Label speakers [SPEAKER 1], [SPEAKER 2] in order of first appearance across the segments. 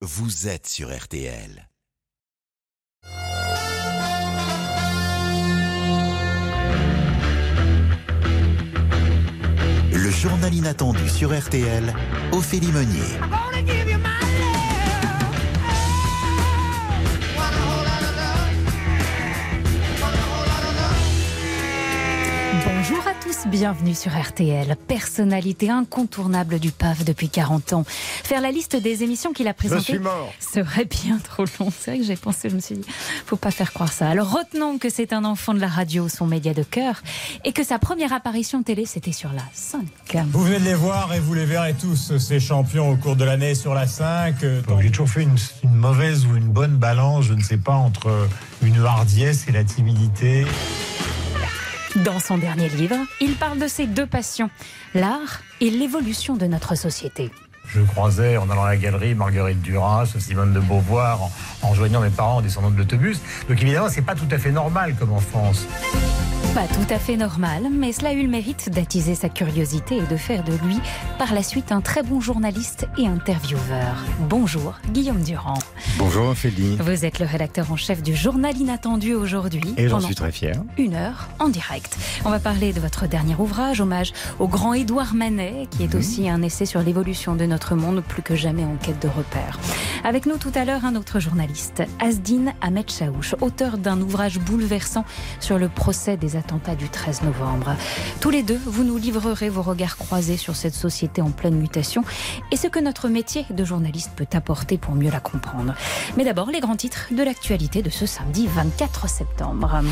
[SPEAKER 1] vous êtes sur RTL. Le journal inattendu sur RTL, Ophélie Meunier.
[SPEAKER 2] Bonjour tous, bienvenue sur RTL. Personnalité incontournable du PAF depuis 40 ans. Faire la liste des émissions qu'il a présentées serait bien trop long. C'est vrai que j'ai pensé, je me suis dit, faut pas faire croire ça. Alors retenons que c'est un enfant de la radio, son média de cœur, et que sa première apparition télé, c'était sur la 5.
[SPEAKER 3] Vous venez de les voir et vous les verrez tous, ces champions au cours de l'année sur la 5.
[SPEAKER 4] J'ai toujours fait une, une mauvaise ou une bonne balance, je ne sais pas, entre une hardiesse et la timidité.
[SPEAKER 2] Dans son dernier livre, il parle de ses deux passions, l'art et l'évolution de notre société.
[SPEAKER 4] Je croisais en allant à la galerie Marguerite Duras, Simone de Beauvoir, en, en joignant mes parents en descendant de l'autobus. Donc évidemment, c'est pas tout à fait normal comme enfance.
[SPEAKER 2] Pas tout à fait normal, mais cela a eu le mérite d'attiser sa curiosité et de faire de lui, par la suite, un très bon journaliste et intervieweur. Bonjour, Guillaume Durand.
[SPEAKER 5] Bonjour, Ophélie.
[SPEAKER 2] Vous êtes le rédacteur en chef du journal Inattendu aujourd'hui.
[SPEAKER 5] Et j'en suis très fier.
[SPEAKER 2] Une heure en direct. On va parler de votre dernier ouvrage, hommage au grand Édouard Manet, qui est aussi un essai sur l'évolution de notre monde, plus que jamais en quête de repères. Avec nous tout à l'heure, un autre journaliste, Asdine Ahmed Chaouch, auteur d'un ouvrage bouleversant sur le procès des attentats du 13 novembre. Tous les deux, vous nous livrerez vos regards croisés sur cette société en pleine mutation et ce que notre métier de journaliste peut apporter pour mieux la comprendre. Mais d'abord, les grands titres de l'actualité de ce samedi 24 septembre.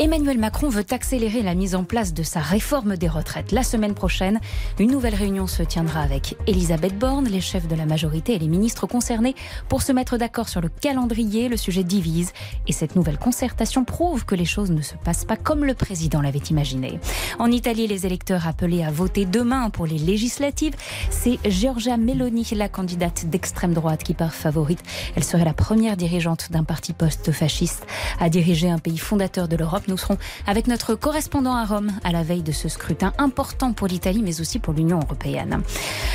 [SPEAKER 2] Emmanuel Macron veut accélérer la mise en place de sa réforme des retraites. La semaine prochaine, une nouvelle réunion se tiendra avec Elisabeth Borne, les chefs de la majorité et les ministres concernés pour se mettre d'accord sur le calendrier. Le sujet divise et cette nouvelle concertation prouve que les choses ne se passent pas comme le président l'avait imaginé. En Italie, les électeurs appelés à voter demain pour les législatives, c'est Giorgia Meloni, la candidate d'extrême droite qui part favorite. Elle serait la première dirigeante d'un parti post-fasciste à diriger un pays fondateur de l'Europe. Nous serons avec notre correspondant à Rome à la veille de ce scrutin important pour l'Italie, mais aussi pour l'Union européenne.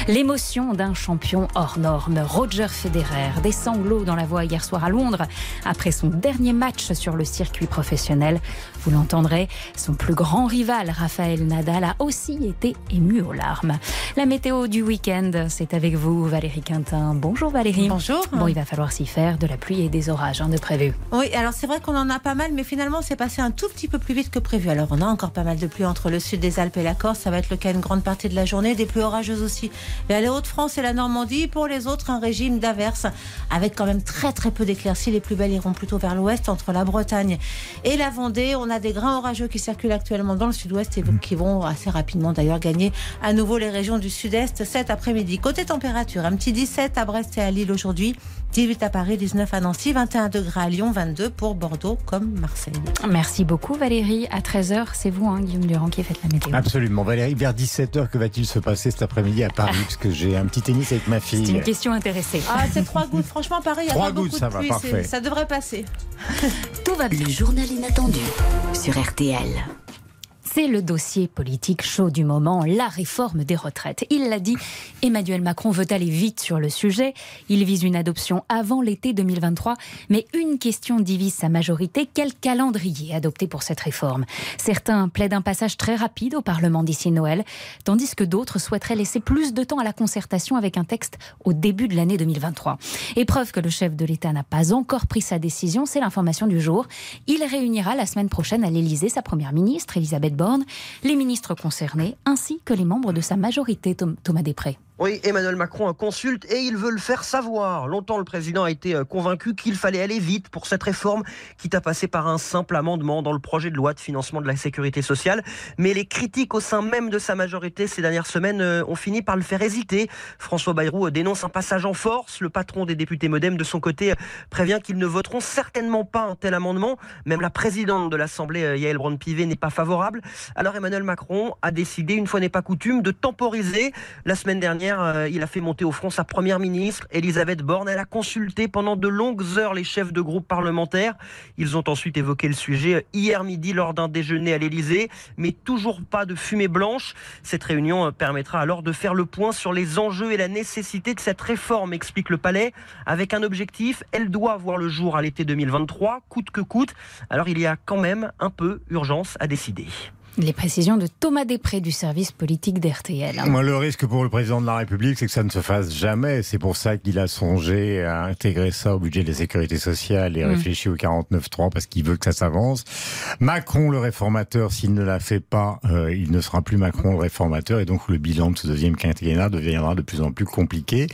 [SPEAKER 2] L'émotion d'un champion hors norme, Roger Federer, des sanglots dans la voix hier soir à Londres après son dernier match sur le circuit professionnel. Vous l'entendrez, son plus grand rival, Raphaël Nadal, a aussi été ému aux larmes. La météo du week-end, c'est avec vous, Valérie Quintin. Bonjour Valérie.
[SPEAKER 6] Bonjour.
[SPEAKER 2] Bon, il va falloir s'y faire, de la pluie et des orages hein, de prévu.
[SPEAKER 6] Oui, alors c'est vrai qu'on en a pas mal, mais finalement c'est passé un tout petit peu plus vite que prévu. Alors on a encore pas mal de pluie entre le sud des Alpes et la Corse, ça va être le cas une grande partie de la journée, des pluies orageuses aussi. À les Hauts-de-France et la Normandie, pour les autres, un régime d'averses avec quand même très très peu d'éclaircies. Les plus belles iront plutôt vers l'ouest, entre la Bretagne et la Vendée. On a des grains orageux qui circulent actuellement dans le sud-ouest et qui vont assez rapidement d'ailleurs gagner à nouveau les régions du sud-est cet après-midi. Côté température, un petit 17 à Brest et à Lille aujourd'hui, 18 à Paris, 19 à Nancy, 21 degrés à Lyon, 22 pour Bordeaux comme Marseille.
[SPEAKER 2] Merci beaucoup Valérie. À 13h, c'est vous, hein, Guillaume Durand, qui faites la météo.
[SPEAKER 5] Absolument. Valérie, vers 17h, que va-t-il se passer cet après-midi à Paris? Parce que j'ai un petit tennis avec ma
[SPEAKER 2] C'est une
[SPEAKER 5] fille.
[SPEAKER 2] question intéressée.
[SPEAKER 6] Ah, c'est trois gouttes. Franchement, Paris, il y a
[SPEAKER 5] Trois
[SPEAKER 6] pas beaucoup
[SPEAKER 5] gouttes, ça
[SPEAKER 6] de
[SPEAKER 5] va,
[SPEAKER 6] pluie.
[SPEAKER 5] parfait.
[SPEAKER 6] Ça devrait passer.
[SPEAKER 2] Tout va bien.
[SPEAKER 1] Le journal inattendu sur RTL.
[SPEAKER 2] C'est le dossier politique chaud du moment, la réforme des retraites. Il l'a dit, Emmanuel Macron veut aller vite sur le sujet. Il vise une adoption avant l'été 2023. Mais une question divise sa majorité. Quel calendrier adopter pour cette réforme? Certains plaident un passage très rapide au Parlement d'ici Noël, tandis que d'autres souhaiteraient laisser plus de temps à la concertation avec un texte au début de l'année 2023. Et preuve que le chef de l'État n'a pas encore pris sa décision, c'est l'information du jour. Il réunira la semaine prochaine à l'Élysée sa première ministre, Elisabeth Borne, les ministres concernés, ainsi que les membres de sa majorité, Thomas Després.
[SPEAKER 7] Oui, Emmanuel Macron consulte et il veut le faire savoir. Longtemps, le président a été euh, convaincu qu'il fallait aller vite pour cette réforme, quitte à passer par un simple amendement dans le projet de loi de financement de la sécurité sociale. Mais les critiques au sein même de sa majorité ces dernières semaines euh, ont fini par le faire hésiter. François Bayrou euh, dénonce un passage en force. Le patron des députés modem, de son côté, prévient qu'ils ne voteront certainement pas un tel amendement. Même la présidente de l'Assemblée, Yael Braun-Pivet, n'est pas favorable. Alors Emmanuel Macron a décidé, une fois n'est pas coutume, de temporiser. La semaine dernière, euh, il a fait monter au front sa première ministre, Elisabeth Borne. Elle a consulté pendant de longues heures les chefs de groupe parlementaires. Ils ont ensuite évoqué le sujet hier midi lors d'un déjeuner à l'Elysée, mais toujours pas de fumée blanche. Cette réunion permettra alors de faire le point sur les enjeux et la nécessité de cette réforme, explique le Palais, avec un objectif, elle doit voir le jour à l'été 2023, coûte que coûte. Alors il y a quand même un peu urgence à décider.
[SPEAKER 2] Les précisions de Thomas Després du service politique d'RTL.
[SPEAKER 5] Moi, le risque pour le président de la République, c'est que ça ne se fasse jamais. C'est pour ça qu'il a songé à intégrer ça au budget de la sécurité sociale et mmh. réfléchi au 49.3 parce qu'il veut que ça s'avance. Macron, le réformateur, s'il ne l'a fait pas, euh, il ne sera plus Macron le réformateur et donc le bilan de ce deuxième quinquennat deviendra de plus en plus compliqué.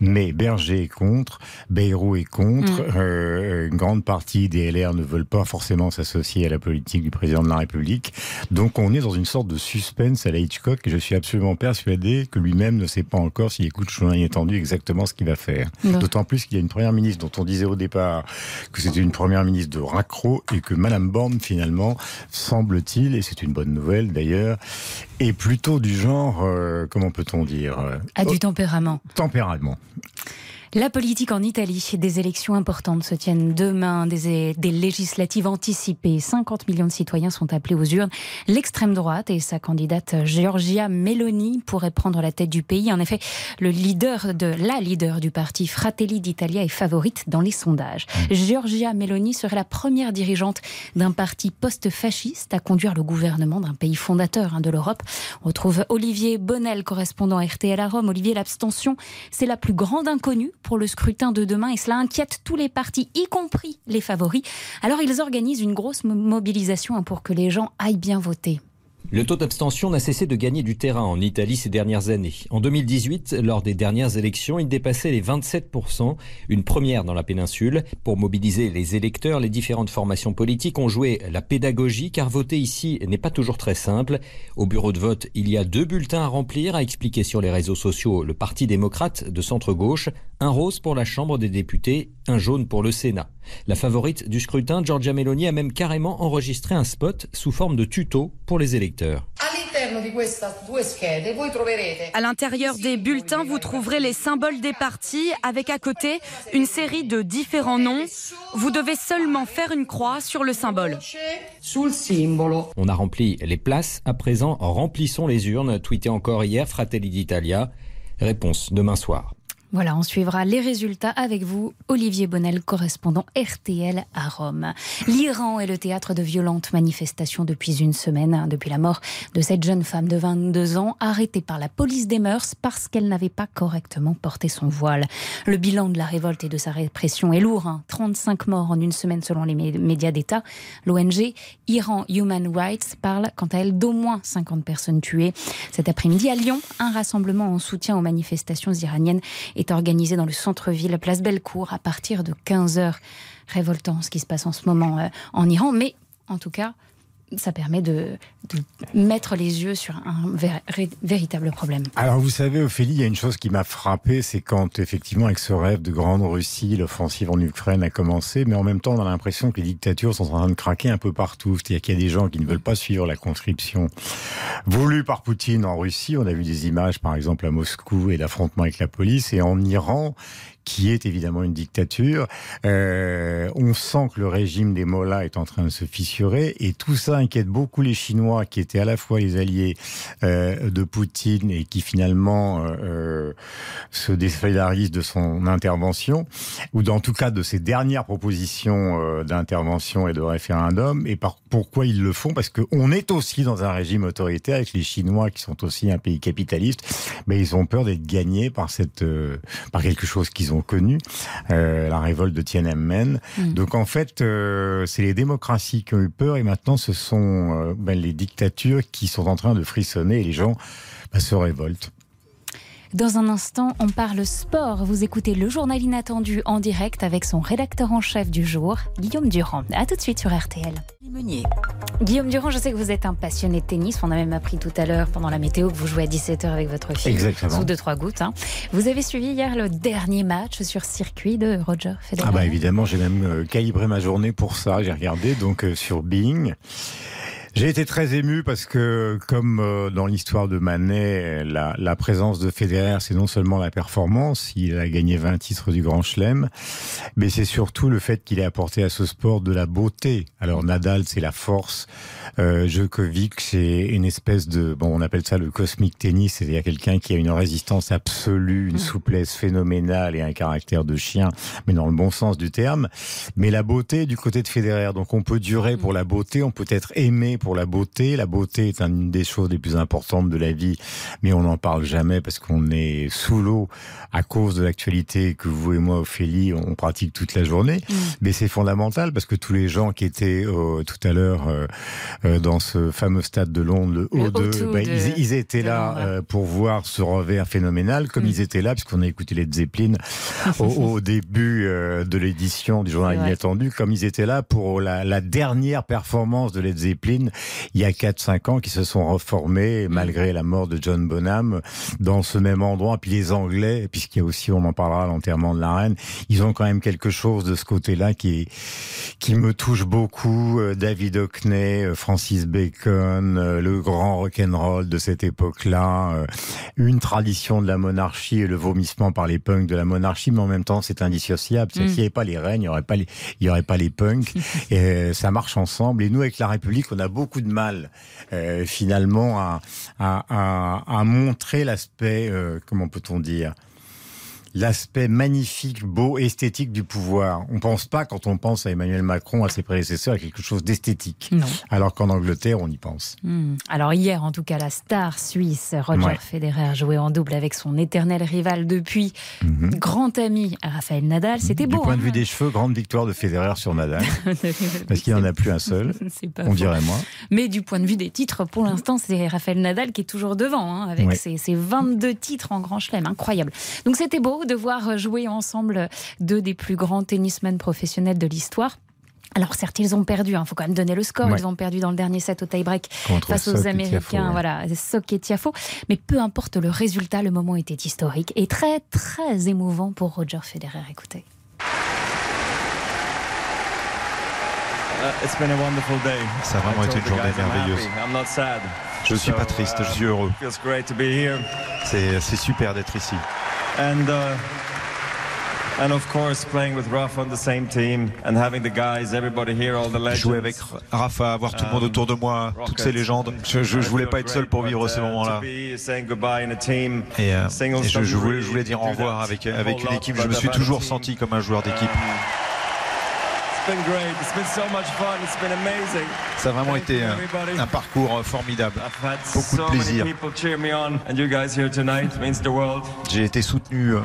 [SPEAKER 5] Mais Berger est contre, Bayrou est contre, mmh. euh, une grande partie des LR ne veulent pas forcément s'associer à la politique du président de la République. Donc on est dans une sorte de suspense à la Hitchcock et je suis absolument persuadé que lui-même ne sait pas encore s'il écoute Chemin étendu exactement ce qu'il va faire. D'autant plus qu'il y a une première ministre dont on disait au départ que c'était une première ministre de raccro et que Madame Borne finalement semble-t-il, et c'est une bonne nouvelle d'ailleurs, est plutôt du genre, euh, comment peut-on dire
[SPEAKER 2] euh, À du tempérament.
[SPEAKER 5] Tempérament.
[SPEAKER 2] La politique en Italie, des élections importantes se tiennent demain, des, des, législatives anticipées. 50 millions de citoyens sont appelés aux urnes. L'extrême droite et sa candidate Giorgia Meloni pourraient prendre la tête du pays. En effet, le leader de la leader du parti Fratelli d'Italia est favorite dans les sondages. Mmh. Giorgia Meloni serait la première dirigeante d'un parti post-fasciste à conduire le gouvernement d'un pays fondateur hein, de l'Europe. On retrouve Olivier Bonnel, correspondant RTL à Rome. Olivier, l'abstention, c'est la plus grande inconnue pour le scrutin de demain et cela inquiète tous les partis, y compris les favoris. Alors ils organisent une grosse mobilisation hein, pour que les gens aillent bien voter.
[SPEAKER 8] Le taux d'abstention n'a cessé de gagner du terrain en Italie ces dernières années. En 2018, lors des dernières élections, il dépassait les 27%, une première dans la péninsule. Pour mobiliser les électeurs, les différentes formations politiques ont joué la pédagogie, car voter ici n'est pas toujours très simple. Au bureau de vote, il y a deux bulletins à remplir, a expliqué sur les réseaux sociaux le Parti démocrate de centre-gauche, un rose pour la Chambre des députés, un jaune pour le Sénat. La favorite du scrutin, Giorgia Meloni, a même carrément enregistré un spot sous forme de tuto pour les électeurs.
[SPEAKER 9] À l'intérieur des bulletins, vous trouverez les symboles des partis avec à côté une série de différents noms. Vous devez seulement faire une croix sur le symbole.
[SPEAKER 8] On a rempli les places. À présent, remplissons les urnes. Tweeté encore hier Fratelli d'Italia. Réponse demain soir.
[SPEAKER 2] Voilà, on suivra les résultats avec vous, Olivier Bonnel, correspondant RTL à Rome. L'Iran est le théâtre de violentes manifestations depuis une semaine, hein, depuis la mort de cette jeune femme de 22 ans, arrêtée par la police des mœurs parce qu'elle n'avait pas correctement porté son voile. Le bilan de la révolte et de sa répression est lourd. 35 hein. morts en une semaine selon les médias d'État. L'ONG Iran Human Rights parle quant à elle d'au moins 50 personnes tuées. Cet après-midi à Lyon, un rassemblement en soutien aux manifestations iraniennes organisé dans le centre-ville, place Bellecour, à partir de 15h. Révoltant ce qui se passe en ce moment euh, en Iran, mais en tout cas, ça permet de, mettre les yeux sur un véritable problème.
[SPEAKER 5] Alors vous savez, Ophélie, il y a une chose qui m'a frappé, c'est quand effectivement avec ce rêve de grande Russie, l'offensive en Ukraine a commencé, mais en même temps on a l'impression que les dictatures sont en train de craquer un peu partout. C'est-à-dire qu'il y a des gens qui ne veulent pas suivre la conscription voulue par Poutine en Russie. On a vu des images par exemple à Moscou et l'affrontement avec la police, et en Iran, qui est évidemment une dictature. Euh, on sent que le régime des Mollahs est en train de se fissurer et tout ça inquiète beaucoup les Chinois qui étaient à la fois les alliés euh, de Poutine et qui finalement euh, euh se désolidarisent de son intervention ou en tout cas de ses dernières propositions euh, d'intervention et de référendum. Et par, pourquoi ils le font? Parce qu'on est aussi dans un régime autoritaire avec les Chinois qui sont aussi un pays capitaliste, mais ils ont peur d'être gagnés par cette euh, par quelque chose qu'ils ont connu, euh, la révolte de Tiananmen. Mm. Donc en fait, euh, c'est les démocraties qui ont eu peur et maintenant ce sont euh, ben, les dictatures qui sont en train de frissonner et les gens ben, se révoltent.
[SPEAKER 2] Dans un instant, on parle sport. Vous écoutez le journal inattendu en direct avec son rédacteur en chef du jour, Guillaume Durand. A tout de suite sur RTL. Guillaume Durand, je sais que vous êtes un passionné de tennis. On a même appris tout à l'heure pendant la météo que vous jouez à 17h avec votre fille.
[SPEAKER 5] Exactement.
[SPEAKER 2] Sous deux, trois gouttes. Hein. Vous avez suivi hier le dernier match sur circuit de Roger Federer.
[SPEAKER 5] Ah bah évidemment, j'ai même euh, calibré ma journée pour ça. J'ai regardé donc euh, sur Bing. J'ai été très ému parce que, comme euh, dans l'histoire de Manet, la, la présence de Federer, c'est non seulement la performance, il a gagné 20 titres du Grand Chelem, mais c'est surtout le fait qu'il ait apporté à ce sport de la beauté. Alors Nadal, c'est la force, euh, Djokovic, c'est une espèce de, bon, on appelle ça le cosmic tennis, c'est-à-dire quelqu'un qui a une résistance absolue, une souplesse phénoménale et un caractère de chien, mais dans le bon sens du terme. Mais la beauté du côté de Federer, donc on peut durer pour la beauté, on peut être aimé pour la beauté. La beauté est une des choses les plus importantes de la vie, mais on n'en parle jamais parce qu'on est sous l'eau à cause de l'actualité que vous et moi, Ophélie, on pratique toute la journée. Mm. Mais c'est fondamental parce que tous les gens qui étaient euh, tout à l'heure euh, euh, dans ce fameux stade de Londres, le O2, ben, ils, étaient là pour voir ce revers phénoménal, comme mm. ils étaient là, puisqu'on a écouté les Zeppelin au, début de l'édition du journal inattendu, comme ils étaient là pour la, la dernière performance de Led Zeppelin il y a 4-5 ans qui se sont reformés malgré la mort de John Bonham dans ce même endroit. Puis les Anglais, puisqu'il y a aussi, on en parlera, l'enterrement de la reine, ils ont quand même quelque chose de ce côté-là qui qui me touche beaucoup. Euh, David Hockney, euh, Francis Bacon, euh, le grand rock'n'roll de cette époque-là, une tradition de la monarchie et le vomissement par les punks de la monarchie, mais en même temps c'est indissociable. S'il n'y avait pas les reines, il n'y aurait pas les, il y aurait pas les punks. et ça marche ensemble. Et nous, avec la République, on a beaucoup de mal euh, finalement à, à, à, montrer l'aspect, euh, comment peut-on dire, l'aspect magnifique, beau, esthétique du pouvoir. On pense pas, quand on pense à Emmanuel Macron, à ses prédécesseurs, à quelque chose d'esthétique. Alors qu'en Angleterre, on y pense.
[SPEAKER 2] Hmm. Alors hier, en tout cas, la star suisse Roger Federer jouait en double avec son éternel rival depuis, mhm. grand ami Raphaël Nadal. C'était beau.
[SPEAKER 5] Du point de vue hein. des cheveux, grande victoire de Federer sur Nadal. parce qu'il n'en a plus un seul. on dirait moi.
[SPEAKER 2] Mais du point de vue des titres, pour l'instant, c'est Raphaël Nadal qui est toujours devant, hein, avec ses, ses 22 titres en grand chelem. Incroyable. Donc c'était beau de voir jouer ensemble deux des plus grands tennismen professionnels de l'histoire. Alors certes, ils ont perdu, il hein, faut quand même donner le score, ils ont perdu dans le dernier set au tie-break face aux Américains, voilà, Sok et Tiafo. Mais peu importe le résultat, le moment était historique et très très émouvant pour Roger Federer. Écoutez.
[SPEAKER 10] Uh,
[SPEAKER 11] Ça a vraiment été une journée merveilleuse. Je ne suis pas triste, je suis heureux. C'est super d'être ici. And uh, and of course playing with Rafa on the same team and having the guys, everybody here, all the legends. Jouer avec Rafa, avoir tout le monde autour de moi, toutes ces légendes. Je, je, je voulais pas être seul pour vivre ces moments-là. Et, euh, et je, je, voulais, je voulais dire au revoir avec avec une équipe. Je me suis toujours senti comme un joueur d'équipe. Ça a vraiment été un, un parcours formidable. Beaucoup de plaisir. J'ai été soutenu euh,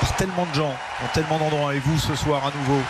[SPEAKER 11] par tellement de gens, dans tellement d'endroits, et vous ce soir à nouveau.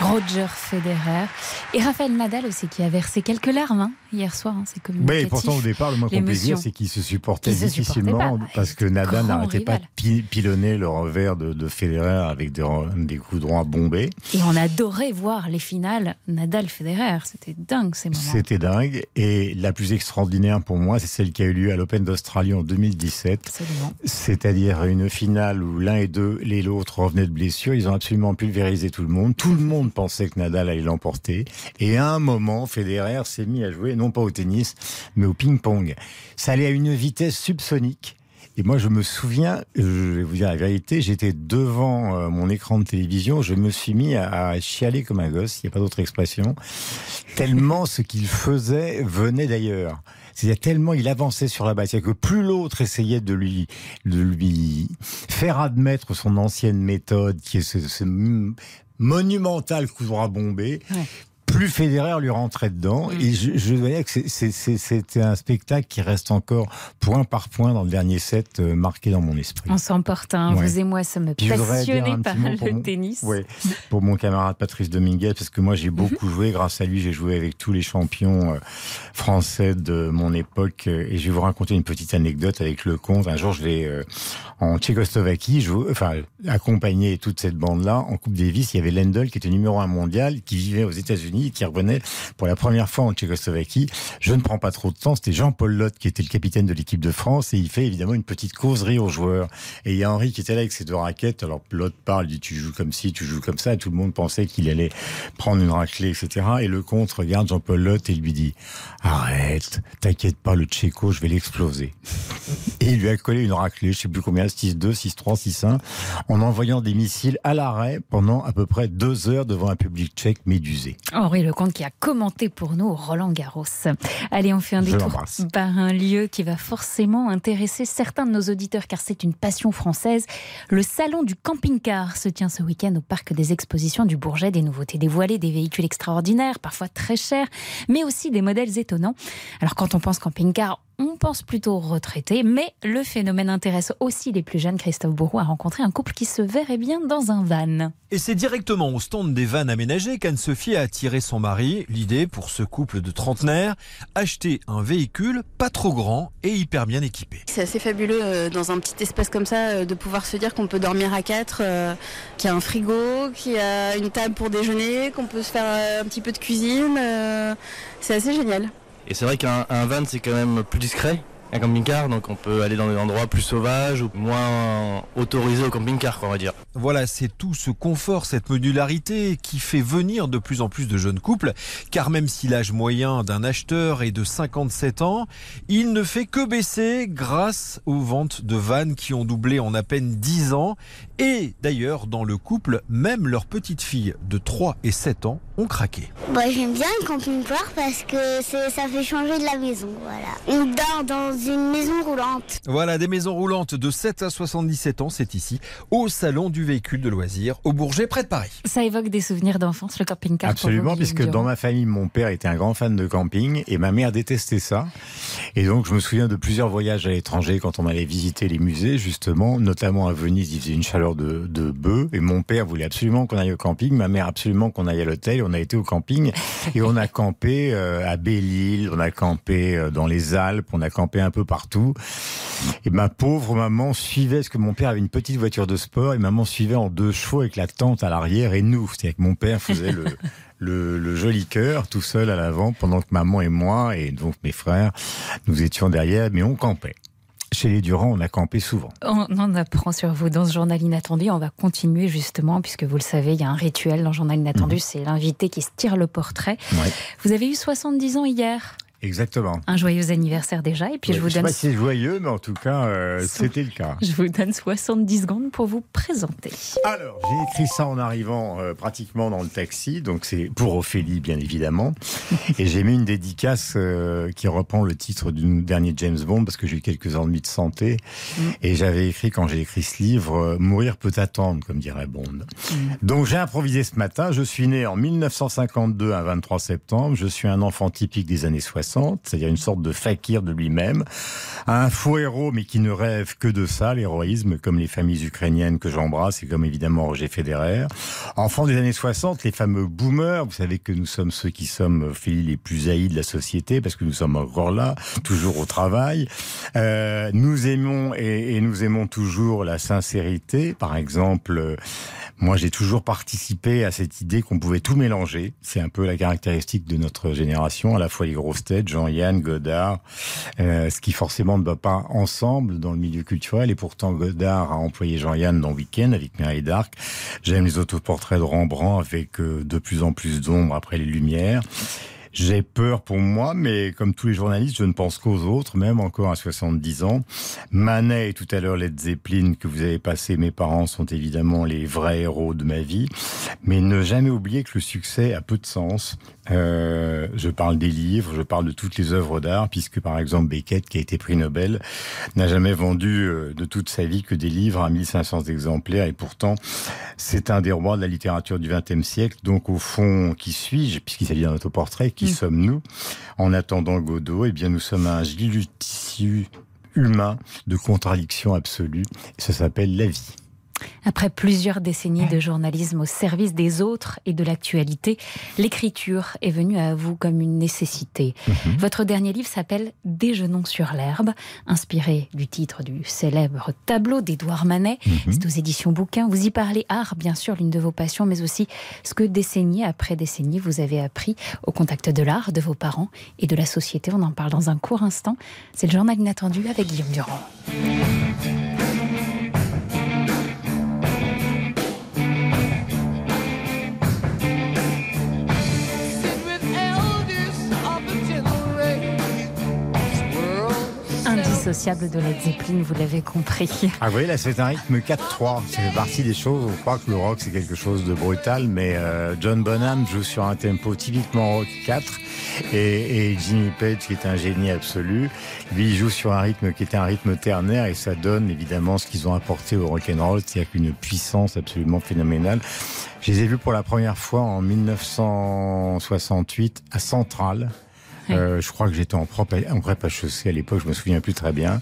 [SPEAKER 2] Roger Federer et Raphaël Nadal aussi qui a versé quelques larmes hein, hier soir. Hein, c'est
[SPEAKER 5] Mais pourtant au départ, le moins qu'on peut dire, c'est qu'il se supportait difficilement parce que Nadal n'arrêtait pas de pilonner le revers de, Federer avec des, des, coups droits bombés.
[SPEAKER 2] Et on adorait voir les finales Nadal-Federer. C'était dingue ces moments.
[SPEAKER 5] C'était dingue. Et la plus extraordinaire pour moi, c'est celle qui a eu lieu à l'Open d'Australie en 2017. C'est-à-dire une finale où l'un et deux, et l'autre revenaient de blessure. Ils ont absolument pulvérisé tout le monde. Tout le monde pensait que Nadal allait l'emporter. Et à un moment, Federer s'est mis à jouer, non pas au tennis, mais au ping-pong. Ça allait à une vitesse subsonique. Et moi, je me souviens, je vais vous dire la vérité, j'étais devant euh, mon écran de télévision, je me suis mis à, chialer comme un gosse, il n'y a pas d'autre expression, tellement ce qu'il faisait venait d'ailleurs. C'est-à-dire tellement il avançait sur la base. C'est-à-dire que plus l'autre essayait de lui, de lui faire admettre son ancienne méthode, qui est ce, monumental coup droit bombé plus Federer lui rentrait dedans. Mm. Et je, je, voyais que c'était un spectacle qui reste encore point par point dans le dernier set euh, marqué dans mon esprit.
[SPEAKER 2] On s'emporte, hein. vous et moi sommes passionnés par le tennis.
[SPEAKER 5] Oui, pour mon camarade Patrice Dominguez, parce que moi j'ai mhm. beaucoup joué. Grâce à lui, j'ai joué avec tous les champions euh, français de mon époque. Euh, et je vais vous raconter une petite anecdote avec le comte. Un jour, je vais en Tchécoslovaquie, je, enfin, accompagné toute cette bande-là en Coupe Davis, il y avait Lendl qui était numéro un mondial, qui vivait aux États-Unis, qui revenait pour la première fois en Tchécoslovaquie. Je ne prends pas trop de temps. C'était Jean-Paul Lotte qui était le capitaine de l'équipe de France et il fait évidemment une petite causerie aux joueurs. Et il y a Henri qui était là avec ses deux raquettes. Alors Lotte parle, dit tu joues comme ci, tu joues comme ça. Et tout le monde pensait qu'il allait prendre une raclée, etc. Et le compte regarde Jean-Paul Lotte et lui dit arrête, t'inquiète pas, le Tchéco, je vais l'exploser. Et il lui a collé une raclée, je sais plus combien, 6-2, 6-3, 6-1, en envoyant des missiles à l'arrêt pendant à peu près deux heures devant un public tchèque médusé.
[SPEAKER 2] Henri Lecomte qui a commenté pour nous Roland Garros. Allez, on fait un détour par un lieu qui va forcément intéresser certains de nos auditeurs car c'est une passion française. Le salon du camping-car se tient ce week-end au parc des expositions du Bourget. Des nouveautés dévoilées, des véhicules extraordinaires, parfois très chers, mais aussi des modèles étonnants. Alors quand on pense camping-car, on pense plutôt retraité, mais le phénomène intéresse aussi les plus jeunes. Christophe Bourreau a rencontré un couple qui se verrait bien dans un van.
[SPEAKER 12] Et c'est directement au stand des vannes aménagées qu'Anne-Sophie a attiré son mari. L'idée pour ce couple de trentenaires, acheter un véhicule pas trop grand et hyper bien équipé.
[SPEAKER 13] C'est assez fabuleux euh, dans un petit espace comme ça euh, de pouvoir se dire qu'on peut dormir à quatre, euh, qu'il y a un frigo, qu'il y a une table pour déjeuner, qu'on peut se faire un petit peu de cuisine. C'est assez génial.
[SPEAKER 14] Et c'est vrai qu'un van, c'est quand même plus discret un camping-car, donc on peut aller dans des endroits plus sauvages ou moins autorisés au camping-car, on va dire.
[SPEAKER 12] Voilà, c'est tout ce confort, cette modularité qui fait venir de plus en plus de jeunes couples, car même si l'âge moyen d'un acheteur est de 57 ans, il ne fait que baisser grâce aux ventes de vannes qui ont doublé en à peine 10 ans. Et d'ailleurs, dans le couple, même leurs petites filles de 3 et 7 ans ont craqué.
[SPEAKER 15] Bah, J'aime bien le camping-car parce que ça fait changer de la maison. Voilà. On dort dans une maison roulante.
[SPEAKER 12] Voilà, des maisons roulantes de 7 à 77 ans, c'est ici, au Salon du véhicule de loisirs, au Bourget, près de Paris.
[SPEAKER 2] Ça évoque des souvenirs d'enfance, le camping-car
[SPEAKER 5] Absolument, puisque dans ma famille, mon père était un grand fan de camping et ma mère détestait ça. Et donc, je me souviens de plusieurs voyages à l'étranger quand on allait visiter les musées, justement, notamment à Venise, il faisait une chaleur de, de bœuf et mon père voulait absolument qu'on aille au camping, ma mère absolument qu'on aille à l'hôtel. On a été au camping et on a campé euh, à Belle-Île, on a campé euh, dans les Alpes, on a campé un peu partout. Et ma pauvre maman suivait, parce que mon père avait une petite voiture de sport, et maman suivait en deux chevaux avec la tente à l'arrière et nous. C'est-à-dire que mon père faisait le, le, joli cœur tout seul à l'avant, pendant que maman et moi, et donc mes frères, nous étions derrière, mais on campait. Chez les Durand, on a campé souvent.
[SPEAKER 2] On en apprend sur vous dans ce journal inattendu. On va continuer justement, puisque vous le savez, il y a un rituel dans le journal inattendu, mhm. c'est l'invité qui se tire le portrait. Vous avez eu 70 ans hier?
[SPEAKER 5] Exactement.
[SPEAKER 2] Un joyeux anniversaire déjà. Et puis je vous donne.
[SPEAKER 5] Je sais pas si c'est joyeux, mais en tout cas, euh, c'était le cas.
[SPEAKER 2] Je vous donne 70 secondes pour vous présenter.
[SPEAKER 5] Alors, j'ai écrit ça en arrivant euh, pratiquement dans le taxi. Donc, c'est pour Ophélie, bien évidemment. et j'ai mis une dédicace euh, qui reprend le titre du dernier James Bond parce que j'ai eu quelques ennuis de santé. Mm. Et j'avais écrit, quand j'ai écrit ce livre, Mourir peut attendre, comme dirait Bond. Mm. Donc, j'ai improvisé ce matin. Je suis né en 1952, un 23 septembre. Je suis un enfant typique des années 60 c'est-à-dire une sorte de fakir de lui-même, un faux héros mais qui ne rêve que de ça, l'héroïsme, comme les familles ukrainiennes que j'embrasse et comme évidemment Roger Federer. Enfant des années 60, les fameux boomers, vous savez que nous sommes ceux qui sommes les plus haïs de la société parce que nous sommes encore là, toujours au travail. Euh, nous aimons et, nous aimons toujours la sincérité, par exemple. Moi, j'ai toujours participé à cette idée qu'on pouvait tout mélanger. C'est un peu la caractéristique de notre génération, à la fois les grosses têtes, Jean-Yann, Godard, euh, ce qui forcément ne va pas ensemble dans le milieu culturel. Et pourtant, Godard a employé Jean-Yann dans Week-end avec Mary Dark. J'aime les autoportraits de Rembrandt avec euh, de plus en plus d'ombre après les lumières. J'ai peur pour moi, mais comme tous les journalistes, je ne pense qu'aux autres, même encore à 70 ans. Manet et tout à l'heure Led Zeppelin que vous avez passé, mes parents sont évidemment les vrais héros de ma vie. Mais ne jamais oublier que le succès a peu de sens. Euh, je parle des livres, je parle de toutes les œuvres d'art, puisque par exemple Beckett, qui a été prix Nobel, n'a jamais vendu euh, de toute sa vie que des livres à 1500 exemplaires, et pourtant c'est un des rois de la littérature du XXe siècle. Donc au fond, qui suis-je, puisqu'il s'agit d'un autoportrait, qui mm. sommes-nous? En attendant Godot, eh bien nous sommes un tissu humain de contradiction absolue, et ça s'appelle la vie.
[SPEAKER 2] Après plusieurs décennies de journalisme au service des autres et de l'actualité, l'écriture est venue à vous comme une nécessité. Mhm. Votre dernier livre s'appelle Déjeunons sur l'herbe, inspiré du titre du célèbre tableau d'Édouard Manet. Mhm. C'est aux éditions Bouquins. Vous y parlez art, bien sûr, l'une de vos passions, mais aussi ce que décennie après décennie vous avez appris au contact de l'art, de vos parents et de la société. On en parle dans un court instant. C'est le journal inattendu avec Guillaume Durand. Indissociable de Led Zeppelin, vous l'avez compris.
[SPEAKER 5] Ah oui, là c'est un rythme 4-3. C'est partie des choses, on croit que le rock c'est quelque chose de brutal, mais euh, John Bonham joue sur un tempo typiquement rock 4 et, et, Jimmy Page qui est un génie absolu, lui joue sur un rythme qui était un rythme ternaire et ça donne évidemment ce qu'ils ont apporté au rock and roll, c'est-à-dire qu'une puissance absolument phénoménale. Je les ai vus pour la première fois en 1968 à Centrale. Euh, je crois que j'étais en, propre, en prépa chaussée à l'époque, je me souviens plus très bien.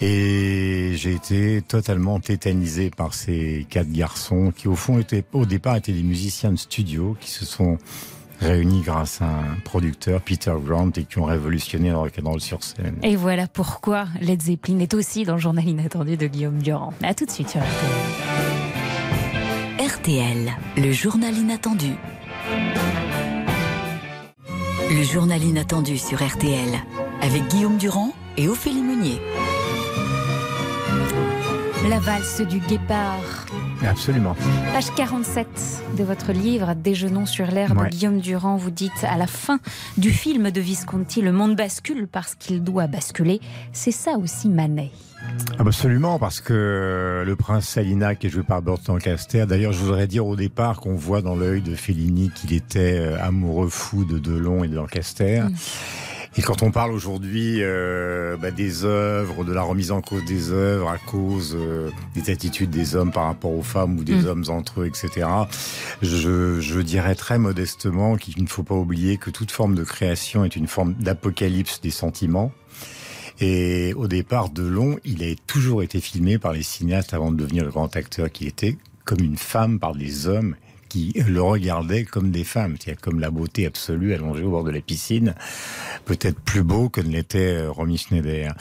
[SPEAKER 5] Et j'ai été totalement tétanisé par ces quatre garçons qui, au fond, étaient, au départ, étaient des musiciens de studio qui se sont réunis grâce à un producteur, Peter Grant, et qui ont révolutionné le rock'n'roll sur scène.
[SPEAKER 2] Et voilà pourquoi Led Zeppelin est aussi dans le journal inattendu de Guillaume Durand. A tout de suite sur
[SPEAKER 16] RTL. RTL, le journal inattendu. Le journal inattendu sur RTL avec Guillaume Durand et Ophélie Meunier.
[SPEAKER 2] La valse du guépard.
[SPEAKER 5] Absolument.
[SPEAKER 2] Page 47 de votre livre Déjeunons sur l'herbe, Guillaume Durand, vous dites à la fin du film de Visconti, le monde bascule parce qu'il doit basculer. C'est ça aussi Manet.
[SPEAKER 5] Absolument, parce que le prince Salina, qui est joué par Burt Lancaster, d'ailleurs, je voudrais dire au départ qu'on voit dans l'œil de Fellini qu'il était euh, amoureux fou de Delon et de Lancaster. Mm. Et quand on parle aujourd'hui euh, bah, des œuvres, de la remise en cause des œuvres à cause euh, des attitudes des hommes par rapport aux femmes ou des mm. hommes entre eux, etc., je, je dirais très modestement qu'il ne faut pas oublier que toute forme de création est une forme d'apocalypse des sentiments. Et au départ, Delon, il a toujours été filmé par les cinéastes avant de devenir le grand acteur qu'il était, comme une femme par des hommes qui le regardaient comme des femmes, c'est-à-dire comme la beauté absolue allongée au bord de la piscine, peut-être plus beau que ne l'était euh, Romy Schneider.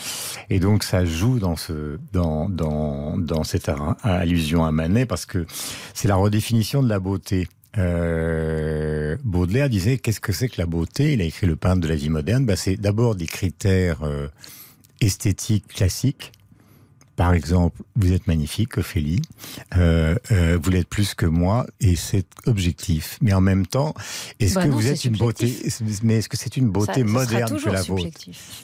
[SPEAKER 5] Et donc ça joue dans ce dans dans dans cette allusion à Manet parce que c'est la redéfinition de la beauté. Euh, Baudelaire disait qu'est-ce que c'est que la beauté? Il a écrit le peintre de la vie moderne. Bah, c'est d'abord des critères euh, esthétique classique. Par exemple, vous êtes magnifique, Ophélie. Euh, euh, vous l'êtes plus que moi, et c'est objectif. Mais en même temps, est-ce bah que vous êtes une beauté Mais est-ce que c'est une beauté moderne que la vôtre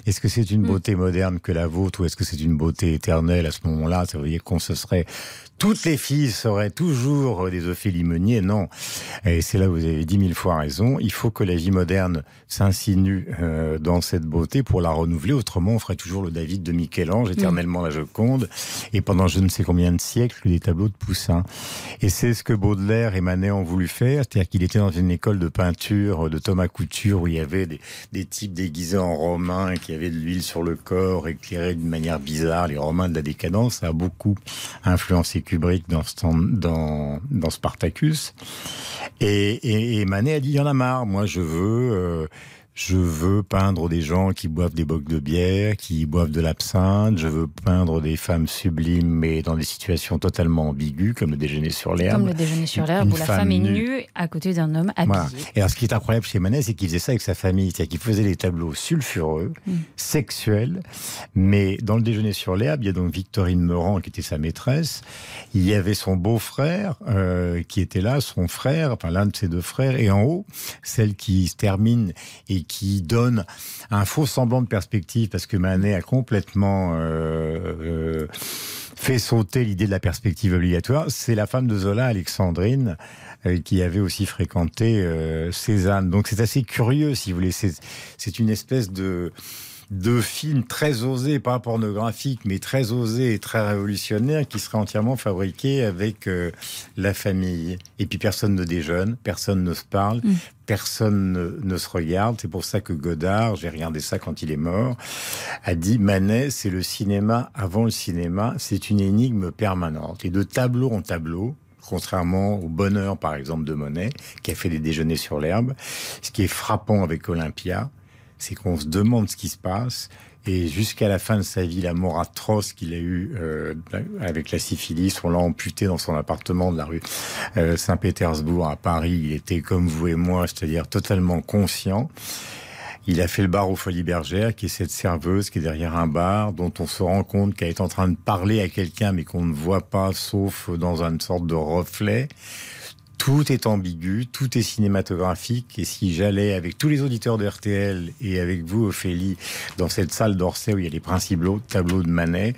[SPEAKER 5] Est-ce que c'est une hmm. beauté moderne que la vôtre, ou est-ce que c'est une beauté éternelle à ce moment-là? Ça veut dire qu'on se serait toutes les filles seraient toujours des Ophélie Meunier. Non. Et c'est là où vous avez dix mille fois raison. Il faut que la vie moderne s'insinue euh, dans cette beauté pour la renouveler. Autrement, on ferait toujours le David de Michel-Ange, mm. éternellement la Joconde, et pendant je ne sais combien de siècles, des tableaux de Poussin. Et c'est ce que Baudelaire et Manet ont voulu faire. C'est-à-dire qu'il était dans une école de peinture de Thomas Couture où il y avait des, des types déguisés en romains qui avaient de l'huile sur le corps, éclairés d'une manière bizarre. Les romains de la décadence, ça a beaucoup influencé Dans, Spartacus. Et, et, Manet a dit, il y en a marre, moi je veux... Euh, je veux peindre des gens qui boivent des bocs de bière, qui boivent de l'absinthe. Je veux peindre des femmes sublimes, mais dans des situations totalement ambiguës, comme le déjeuner sur l'herbe.
[SPEAKER 2] Comme le déjeuner sur l'herbe, où la femme est nue à côté d'un homme habillé.
[SPEAKER 5] Et alors, ce qui est incroyable chez Manet, c'est qu'il faisait ça avec sa famille. C'est-à-dire qu'il faisait des tableaux sulfureux, mm. sexuels. Mais dans le déjeuner sur l'herbe, il y a donc Victorine Meurant, qui était sa maîtresse. Il y avait son beau-frère, euh, qui était là, son frère, enfin l'un de ses deux frères. Et en haut, celle qui se termine et qui donne un faux semblant de perspective parce que Manet a complètement euh, euh, fait sauter l'idée de la perspective obligatoire. C'est la femme de Zola, Alexandrine, euh, qui avait aussi fréquenté Cézanne. Donc c'est assez curieux, si vous voulez. C'est une espèce de de films très osés, pas pornographiques, mais très osés et très révolutionnaires, qui seraient entièrement fabriqués avec euh, la famille. Et puis personne ne déjeune, personne ne se parle, mm. personne ne, se regarde. C'est pour ça que Godard, j'ai regardé ça quand il est mort, a dit Manet, c'est le cinéma avant le cinéma, c'est une énigme permanente. Et de tableau en tableau, contrairement au bonheur, par exemple, de Monet, qui a fait des déjeuners sur l'herbe. Ce qui est frappant avec Olympia, c'est qu'on se demande ce qui se passe. Et jusqu'à la fin de sa vie, la mort atroce qu'il a eue euh, avec la syphilis, on l'a amputé dans son appartement de la rue euh, Saint-Pétersbourg à Paris. Il était comme vous et moi, c'est-à-dire totalement conscient. Il a fait le bar aux Folies Bergères, qui est cette serveuse qui est derrière un bar, dont on se rend compte qu'elle est en train de parler à quelqu'un, mais qu'on ne voit pas, sauf dans une sorte de reflet tout est ambigu, tout est cinématographique. Et si j'allais avec tous les auditeurs de RTL et avec vous, Ophélie, dans cette salle d'Orsay où il y a les principaux tableaux de Manet,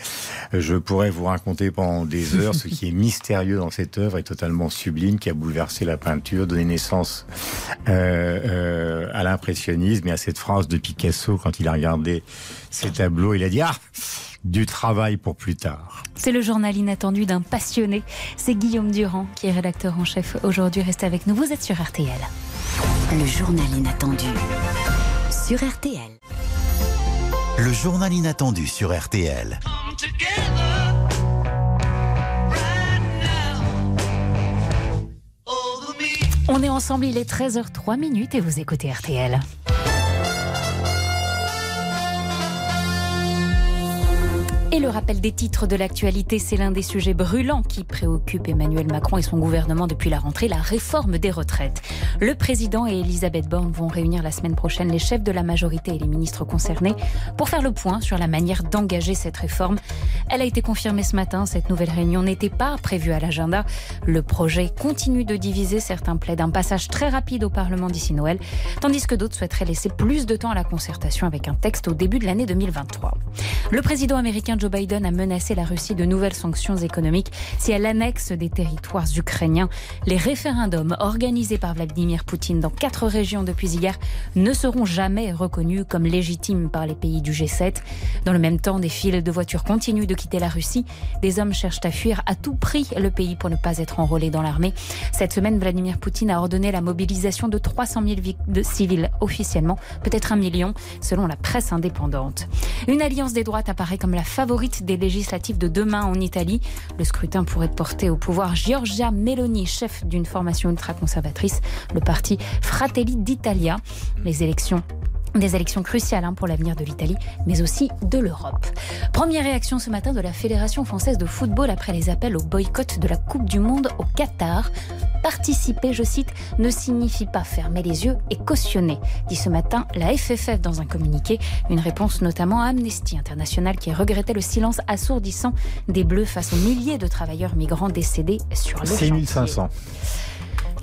[SPEAKER 5] je pourrais vous raconter pendant des heures ce qui est mystérieux dans cette œuvre et totalement sublime, qui a bouleversé la peinture, donné naissance euh, euh, à l'impressionnisme et à cette phrase de Picasso quand il a regardé ces tableaux, il a dit ah du travail pour plus tard.
[SPEAKER 2] C'est le journal inattendu d'un passionné. C'est Guillaume Durand qui est rédacteur en chef aujourd'hui. Restez avec nous, vous êtes sur RTL.
[SPEAKER 16] Le journal inattendu sur RTL.
[SPEAKER 1] Le journal inattendu sur RTL.
[SPEAKER 2] On est ensemble, il est 13h03 minutes et vous écoutez RTL. Le rappel des titres de l'actualité, c'est l'un des sujets brûlants qui préoccupe Emmanuel Macron et son gouvernement depuis la rentrée, la réforme des retraites. Le président et Elisabeth Borne vont réunir la semaine prochaine les chefs de la majorité et les ministres concernés pour faire le point sur la manière d'engager cette réforme. Elle a été confirmée ce matin, cette nouvelle réunion n'était pas prévue à l'agenda. Le projet continue de diviser, certains plaident un passage très rapide au Parlement d'ici Noël, tandis que d'autres souhaiteraient laisser plus de temps à la concertation avec un texte au début de l'année 2023. Le président américain Biden a menacé la Russie de nouvelles sanctions économiques si elle annexe des territoires ukrainiens. Les référendums organisés par Vladimir Poutine dans quatre régions depuis hier ne seront jamais reconnus comme légitimes par les pays du G7. Dans le même temps, des files de voitures continuent de quitter la Russie. Des hommes cherchent à fuir à tout prix le pays pour ne pas être enrôlés dans l'armée. Cette semaine, Vladimir Poutine a ordonné la mobilisation de 300 000 de civils officiellement, peut-être un million selon la presse indépendante. Une alliance des droites apparaît comme la favorite des législatives de demain en Italie. Le scrutin pourrait porter au pouvoir Giorgia Meloni, chef d'une formation ultra-conservatrice, le parti Fratelli d'Italia. Les élections des élections cruciales hein, pour l'avenir de l'Italie, mais aussi de l'Europe. Première réaction ce matin de la Fédération française de football après les appels au boycott de la Coupe du Monde au Qatar. Participer, je cite, ne signifie pas fermer les yeux et cautionner, dit ce matin la FFF dans un communiqué. Une réponse notamment à Amnesty International qui regrettait le silence assourdissant des Bleus face aux milliers de travailleurs migrants décédés sur le 6500.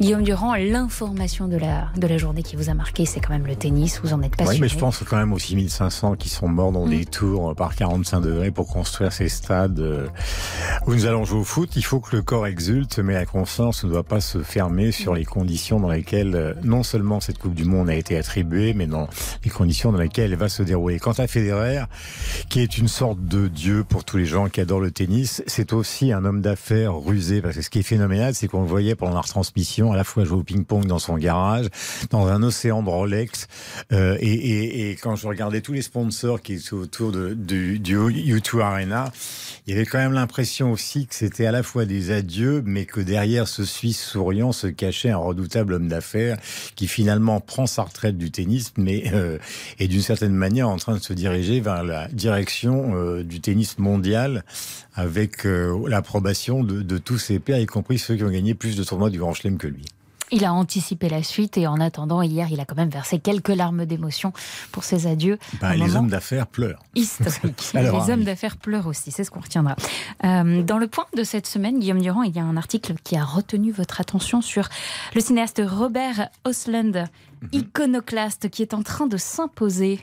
[SPEAKER 2] Guillaume Durand, l'information de la, de la journée qui vous a marqué, c'est quand même le tennis. Vous en êtes passionné.
[SPEAKER 5] Oui, mais je pense quand même aux 6500 qui sont morts dans mm. des tours par 45 degrés pour construire ces stades euh, où nous allons jouer au foot. Il faut que le corps exulte, mais la conscience ne doit pas se fermer sur les conditions dans lesquelles euh, non seulement cette Coupe du Monde a été attribuée, mais dans les conditions dans lesquelles elle va se dérouler. Quant à Federer, qui est une sorte de dieu pour tous les gens qui adorent le tennis, c'est aussi un homme d'affaires rusé, parce que ce qui est phénoménal, c'est qu'on le voyait pendant la retransmission à la fois jouer au ping-pong dans son garage, dans un océan de Rolex. Euh, et, quand je regardais tous les sponsors qui étaient autour du, du U2 Arena, il y avait quand même l'impression aussi que c'était à la fois des adieux, mais que derrière ce Suisse souriant se cachait un redoutable homme d'affaires qui finalement prend sa retraite du tennis, mais euh, est d'une certaine manière en train de se diriger vers la direction euh, du tennis mondial avec euh, l'approbation de, de, tous ses pairs, y compris ceux qui ont gagné plus de tournois du Grand Chelem que lui.
[SPEAKER 2] Il a anticipé la suite et en attendant, hier, il a quand même versé quelques larmes d'émotion pour ses adieux.
[SPEAKER 5] Bah, les hommes d'affaires pleurent.
[SPEAKER 2] Historique. les hommes d'affaires pleurent aussi, c'est ce qu'on retiendra. Euh, dans le point de cette semaine, Guillaume Durand, il y a un article qui a retenu votre attention sur le cinéaste Robert Osland, mhm. iconoclaste, qui est en train de s'imposer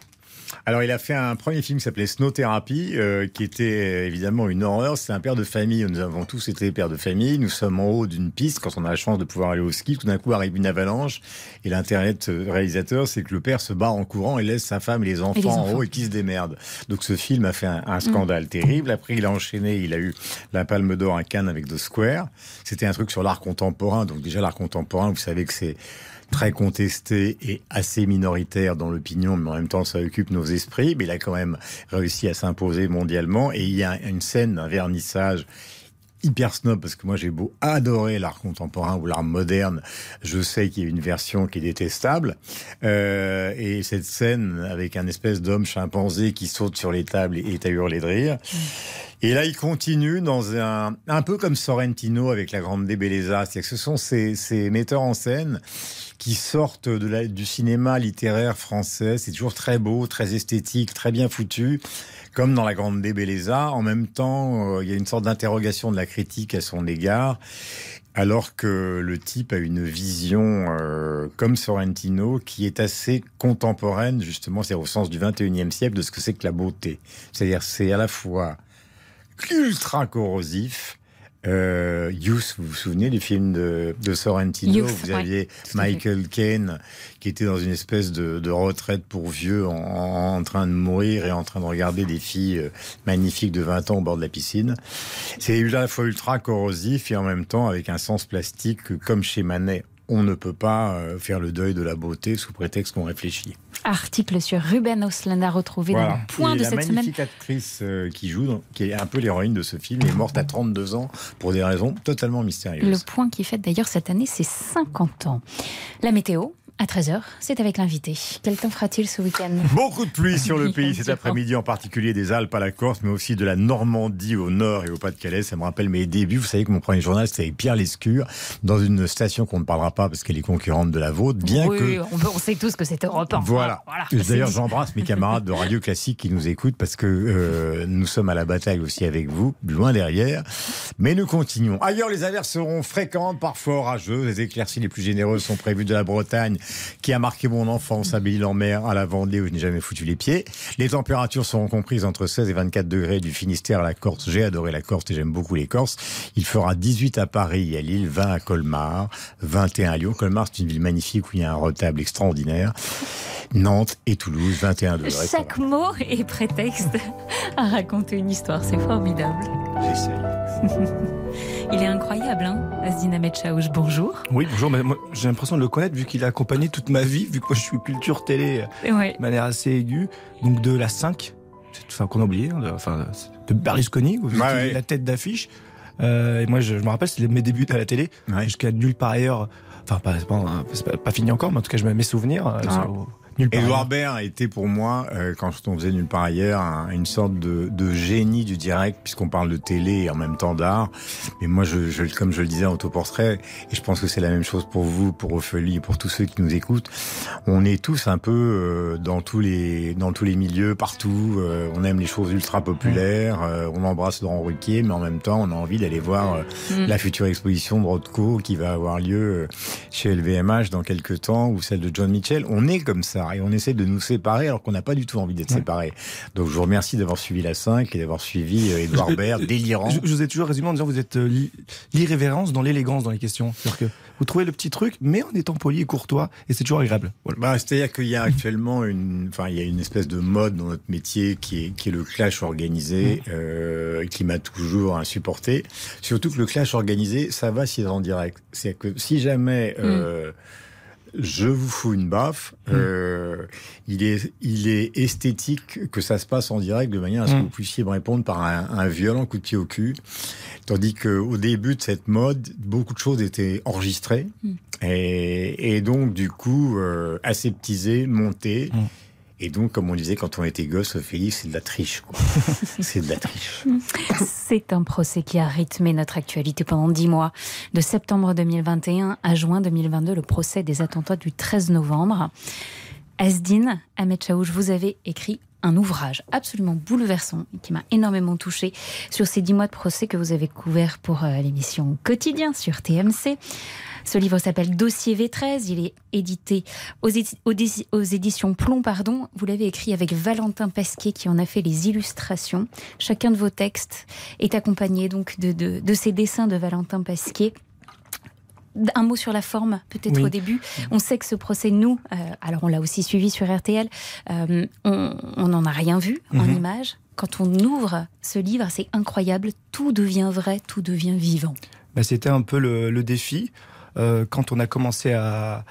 [SPEAKER 5] Alors, il a fait un premier film qui s'appelait Snow Therapy, euh, qui était évidemment une horreur. C'est un père de famille. Nous avons tous été pères de famille. Nous sommes en haut d'une piste quand on a la chance de pouvoir aller au ski. Tout d'un coup arrive une avalanche. Et l'intérêt de réalisateur, c'est que le père se barre en courant et laisse sa femme et les enfants, en haut et qui se démerdent. Donc, ce film a fait un, scandale mm. terrible. Après, il a enchaîné. Il a eu la Palme d'Or à Cannes avec The Square. C'était un truc sur l'art contemporain. Donc, déjà, l'art contemporain, vous savez que c'est très contesté et assez minoritaire dans l'opinion, mais en même temps ça occupe nos esprits. Mais il a quand même réussi à s'imposer mondialement. Et il y a une scène, un vernissage hyper snob parce que moi j'ai beau adorer l'art contemporain ou l'art moderne, je sais qu'il y a une version qui est détestable. Euh, et cette scène avec un espèce d'homme chimpanzé qui saute sur les tables et est à hurler de rire. Et là, il continue dans un un peu comme Sorrentino avec la Grande Bellezza, c'est-à-dire que ce sont ces, ces metteurs en scène qui sortent de la, du cinéma littéraire français. C'est toujours très beau, très esthétique, très bien foutu, comme dans La Grande Bellezza. En même temps, euh, il y a une sorte d'interrogation de la critique à son égard. Alors que le type a une vision euh, comme Sorrentino qui est assez contemporaine, justement, c'est au sens du 21e siècle, de ce que c'est que la beauté. C'est-à-dire, c'est à la fois ultra corrosif, euh, Youth, vous vous souvenez du film de, de Sorrentino? Vous aviez Michael Caine qui était dans une espèce de, de retraite pour vieux en, en, train de mourir et en train de regarder des filles euh, magnifiques de 20 ans au bord de la piscine. C'est à la fois ultra corrosif et en même temps avec un sens plastique comme chez Manet on ne peut pas euh, faire le deuil de la beauté sous prétexte qu'on réfléchit.
[SPEAKER 2] Article sur Ruben Osland à retrouver dans le point de cette semaine.
[SPEAKER 5] La magnifique actrice euh, qui joue, qui est un peu l'héroïne de ce film, est morte à 32 ans pour des raisons totalement mystérieuses.
[SPEAKER 2] Le point qui fête d'ailleurs cette année ses 50 ans. La météo, à 13h, c'est avec l'invité. Quel temps fera-t-il ce week-end?
[SPEAKER 5] Beaucoup de pluie sur le pays cet après-midi, en particulier des Alpes à la Corse, mais aussi de la Normandie au nord et au Pas-de-Calais. Ça me rappelle mes débuts. Vous savez que mon premier journal, c'était avec Pierre Lescure, dans une station qu'on ne parlera pas parce qu'elle est concurrente de la vôtre, bien
[SPEAKER 2] oui,
[SPEAKER 5] que...
[SPEAKER 2] on, on sait tous que c'est Europe 1.
[SPEAKER 5] Voilà. D'ailleurs, j'embrasse mes camarades de Radio Classique qui nous écoutent parce que euh, nous sommes à la bataille aussi avec vous, loin derrière. Mais nous continuons. Ailleurs, les averses seront fréquentes, parfois orageuses. Les éclaircies les plus généreuses sont prévues de la Bretagne qui a marqué mon enfance à Belle-en-Mer, à la Vendée, où je n'ai jamais foutu les pieds. Les températures seront comprises entre 16 et 24 degrés du Finistère à la Corse. J'ai adoré la Corse et j'aime beaucoup les Corses. Il fera 18 à Paris à Lille, 20 à Colmar, 21 à Lyon. Colmar, c'est une ville magnifique où il y a un retable extraordinaire. Nantes et Toulouse, 21 degrés.
[SPEAKER 2] Chaque mot est prétexte à raconter une histoire. C'est formidable.
[SPEAKER 5] J'essaye.
[SPEAKER 2] Il est incroyable, hein, Asdin Ahmed Chaouch. Bonjour.
[SPEAKER 17] Oui, bonjour. Mais moi, j'ai l'impression de le connaître vu qu'il a accompagné toute ma vie, vu que moi je suis culture télé de manière assez aiguë. Donc de la 5, enfin qu'on a oublié, hein, de, enfin, de Berlusconi, ouais, la tête d'affiche. Euh, et moi, je, me rappelle, c'était mes débuts à la télé, jusqu'à nulle part ailleurs. Enfin, pas, pas, pas, fini encore, mais en tout cas, je mes souvenirs. Euh, ah.
[SPEAKER 5] Edouard Baird était pour moi, euh, quand on faisait nulle part ailleurs, une sorte de, de, génie du direct, puisqu'on parle de télé et en même temps d'art. Mais moi, je, je, comme je le disais en autoportrait, et je pense que c'est la même chose pour vous, pour Ophélie et pour tous ceux qui nous écoutent, on est tous un peu euh, dans tous les dans tous les milieux, partout. Euh, on aime les choses ultra populaires, on embrasse Laurent Ruquier, mais en même temps, on a envie d'aller voir mm. la future exposition de Rothko qui va avoir lieu chez LVMH dans quelques temps, ou celle de John Mitchell. On est comme ça et on essaie de nous séparer alors qu'on n'a pas du tout envie d'être séparés. Donc je vous remercie d'avoir suivi la 5 et d'avoir suivi Edouard euh, Baird, délirant.
[SPEAKER 17] Je, vous ai toujours résumé en disant vous êtes euh, l'irrévérence dans l'élégance dans les questions. C'est-à-dire que vous trouvez le petit truc, mais en étant poli et courtois, et c'est toujours agréable.
[SPEAKER 5] Bah, C'est-à-dire qu'il y a actuellement une, enfin, il y a une espèce de mode dans notre métier qui est, qui est le clash organisé, euh, qui m'a toujours insupporté. Surtout que le clash organisé, ça va si c'est en direct. C'est que si jamais euh, mmh je vous fous une baffe. Mmh. Euh, il, est, il est esthétique que ça se passe en direct de manière à ce que mmh. vous puissiez me répondre par un, violent coup de pied au cul. Tandis qu'au début de cette mode, beaucoup de choses étaient enregistrées mmh. et, donc du coup euh, aseptisées, montées. Et donc, comme on disait quand on était gosse, Ophélie, c'est de la triche. c'est de la triche.
[SPEAKER 2] C'est un procès qui a rythmé notre actualité pendant dix mois. De septembre 2021 à juin 2022, le procès des attentats du 13 novembre. Asdin, Ahmed Chaouch, vous avez écrit un ouvrage absolument bouleversant qui m'a énormément touché sur ces dix mois de procès que vous avez couverts pour euh, l'émission Quotidien sur TMC. Ce livre s'appelle Dossier V13. Il est édité aux, éditions Plomb. Pardon. Vous l'avez écrit avec Valentin Pasquier qui en a fait les illustrations. Chacun de vos textes est accompagné donc de, ces dessins de Valentin Pasquier. Un mot sur la forme, peut-être au début. On sait que ce procès, nous, euh, alors on l'a aussi suivi sur RTL, euh, on n'en a rien vu en mhm. images. Quand on ouvre ce livre, c'est incroyable, tout devient vrai, tout devient vivant.
[SPEAKER 17] Bah, c'était un peu le défi. Euh, quand on a commencé à,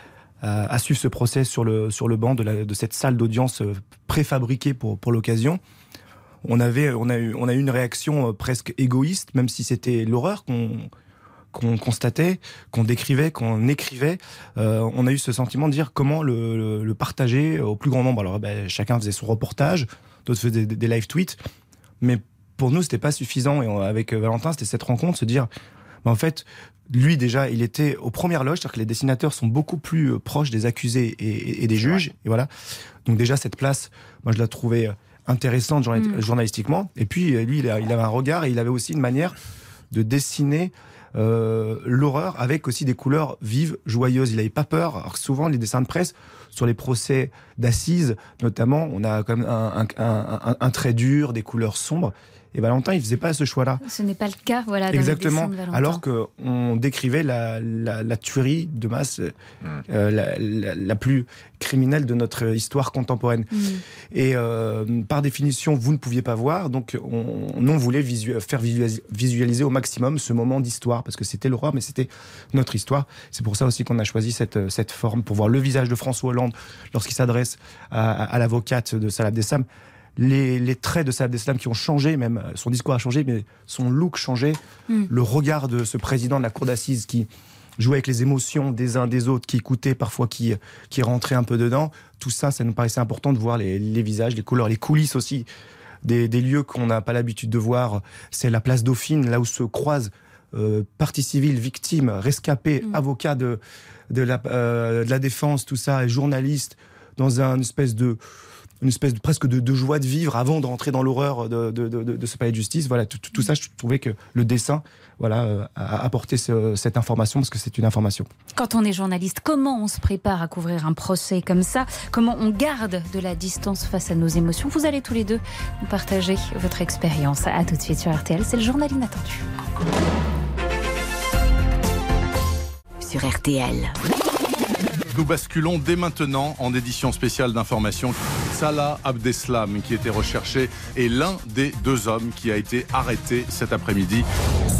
[SPEAKER 17] suivre ce procès sur le, sur le banc de, cette salle d'audience préfabriquée pour, pour l'occasion, on, avait, on, a eu, on a eu une réaction presque égoïste, même si c'était l'horreur qu'on qu'on constatait, qu'on décrivait, qu'on écrivait, on a eu ce sentiment de dire comment le, partager au plus grand nombre. Alors, ben, chacun faisait son reportage, d'autres faisaient des, live tweets, mais pour nous, c'était pas suffisant. Et avec Valentin, c'était cette rencontre, se dire, ben, en fait, lui déjà, il était aux premières loges, c'est-à-dire que les dessinateurs sont beaucoup plus euh, proches des accusés et, des juges. Et voilà. Donc déjà cette place, moi je la trouvais euh, intéressante mm. journalistiquement. Et puis euh, lui, il, avait un regard et il avait aussi une manière de dessiner l'horreur avec aussi des couleurs vives, joyeuses. Il n'avait pas peur. Alors souvent, les dessins de presse sur les procès d'assises, notamment, on a quand même un, trait dur, des couleurs sombres. Et Valentin, il faisait pas ce choix-là.
[SPEAKER 2] Ce n'est pas le cas, voilà.
[SPEAKER 17] Exactement. alors qu'on décrivait la, la, tuerie de masse euh, la, la, plus criminelle de notre histoire contemporaine. Mm. Et euh, par définition, vous ne pouviez pas voir, donc on, on voulait faire visualiser, au maximum ce moment d'histoire, parce que c'était l'horreur, mais c'était notre histoire. C'est pour ça aussi qu'on a choisi cette, cette forme, pour voir le visage de François Hollande lorsqu'il s'adresse à, à l'avocate de Salah les, traits de Abdeslam qui ont changé, même euh, son discours a changé, mais son look changé. Hmm. Le regard de ce président de la cour d'assises qui jouait avec les émotions des uns des autres, qui écoutait parfois, qui, qui rentrait un peu dedans. Tout ça, ça nous paraissait important de voir les, visages, les couleurs, les coulisses aussi des, lieux qu'on n'a pas l'habitude de voir. C'est la place Dauphine, là où se croisent euh, partie civile, victimes, rescapés, hmm. avocats de, de, la, euh, de la défense, tout ça, et journalistes, dans un espèce de une espèce de, presque de, joie de vivre avant de rentrer dans l'horreur de, de, ce palais de justice. Voilà, tout, ça, je trouvais que le dessin voilà, euh, a apporté cette information parce que c'est une information.
[SPEAKER 2] Quand on est journaliste, comment on se prépare à couvrir un procès comme ça? Comment on garde de la distance face à nos émotions? Vous allez tous les deux nous partager votre expérience. À tout de suite sur RTL, c'est le journal inattendu.
[SPEAKER 16] Sur RTL.
[SPEAKER 18] Nous basculons dès maintenant en édition spéciale d'information. Salah Abdeslam, qui était recherché, est l'un des deux hommes qui a été arrêté cet après-midi.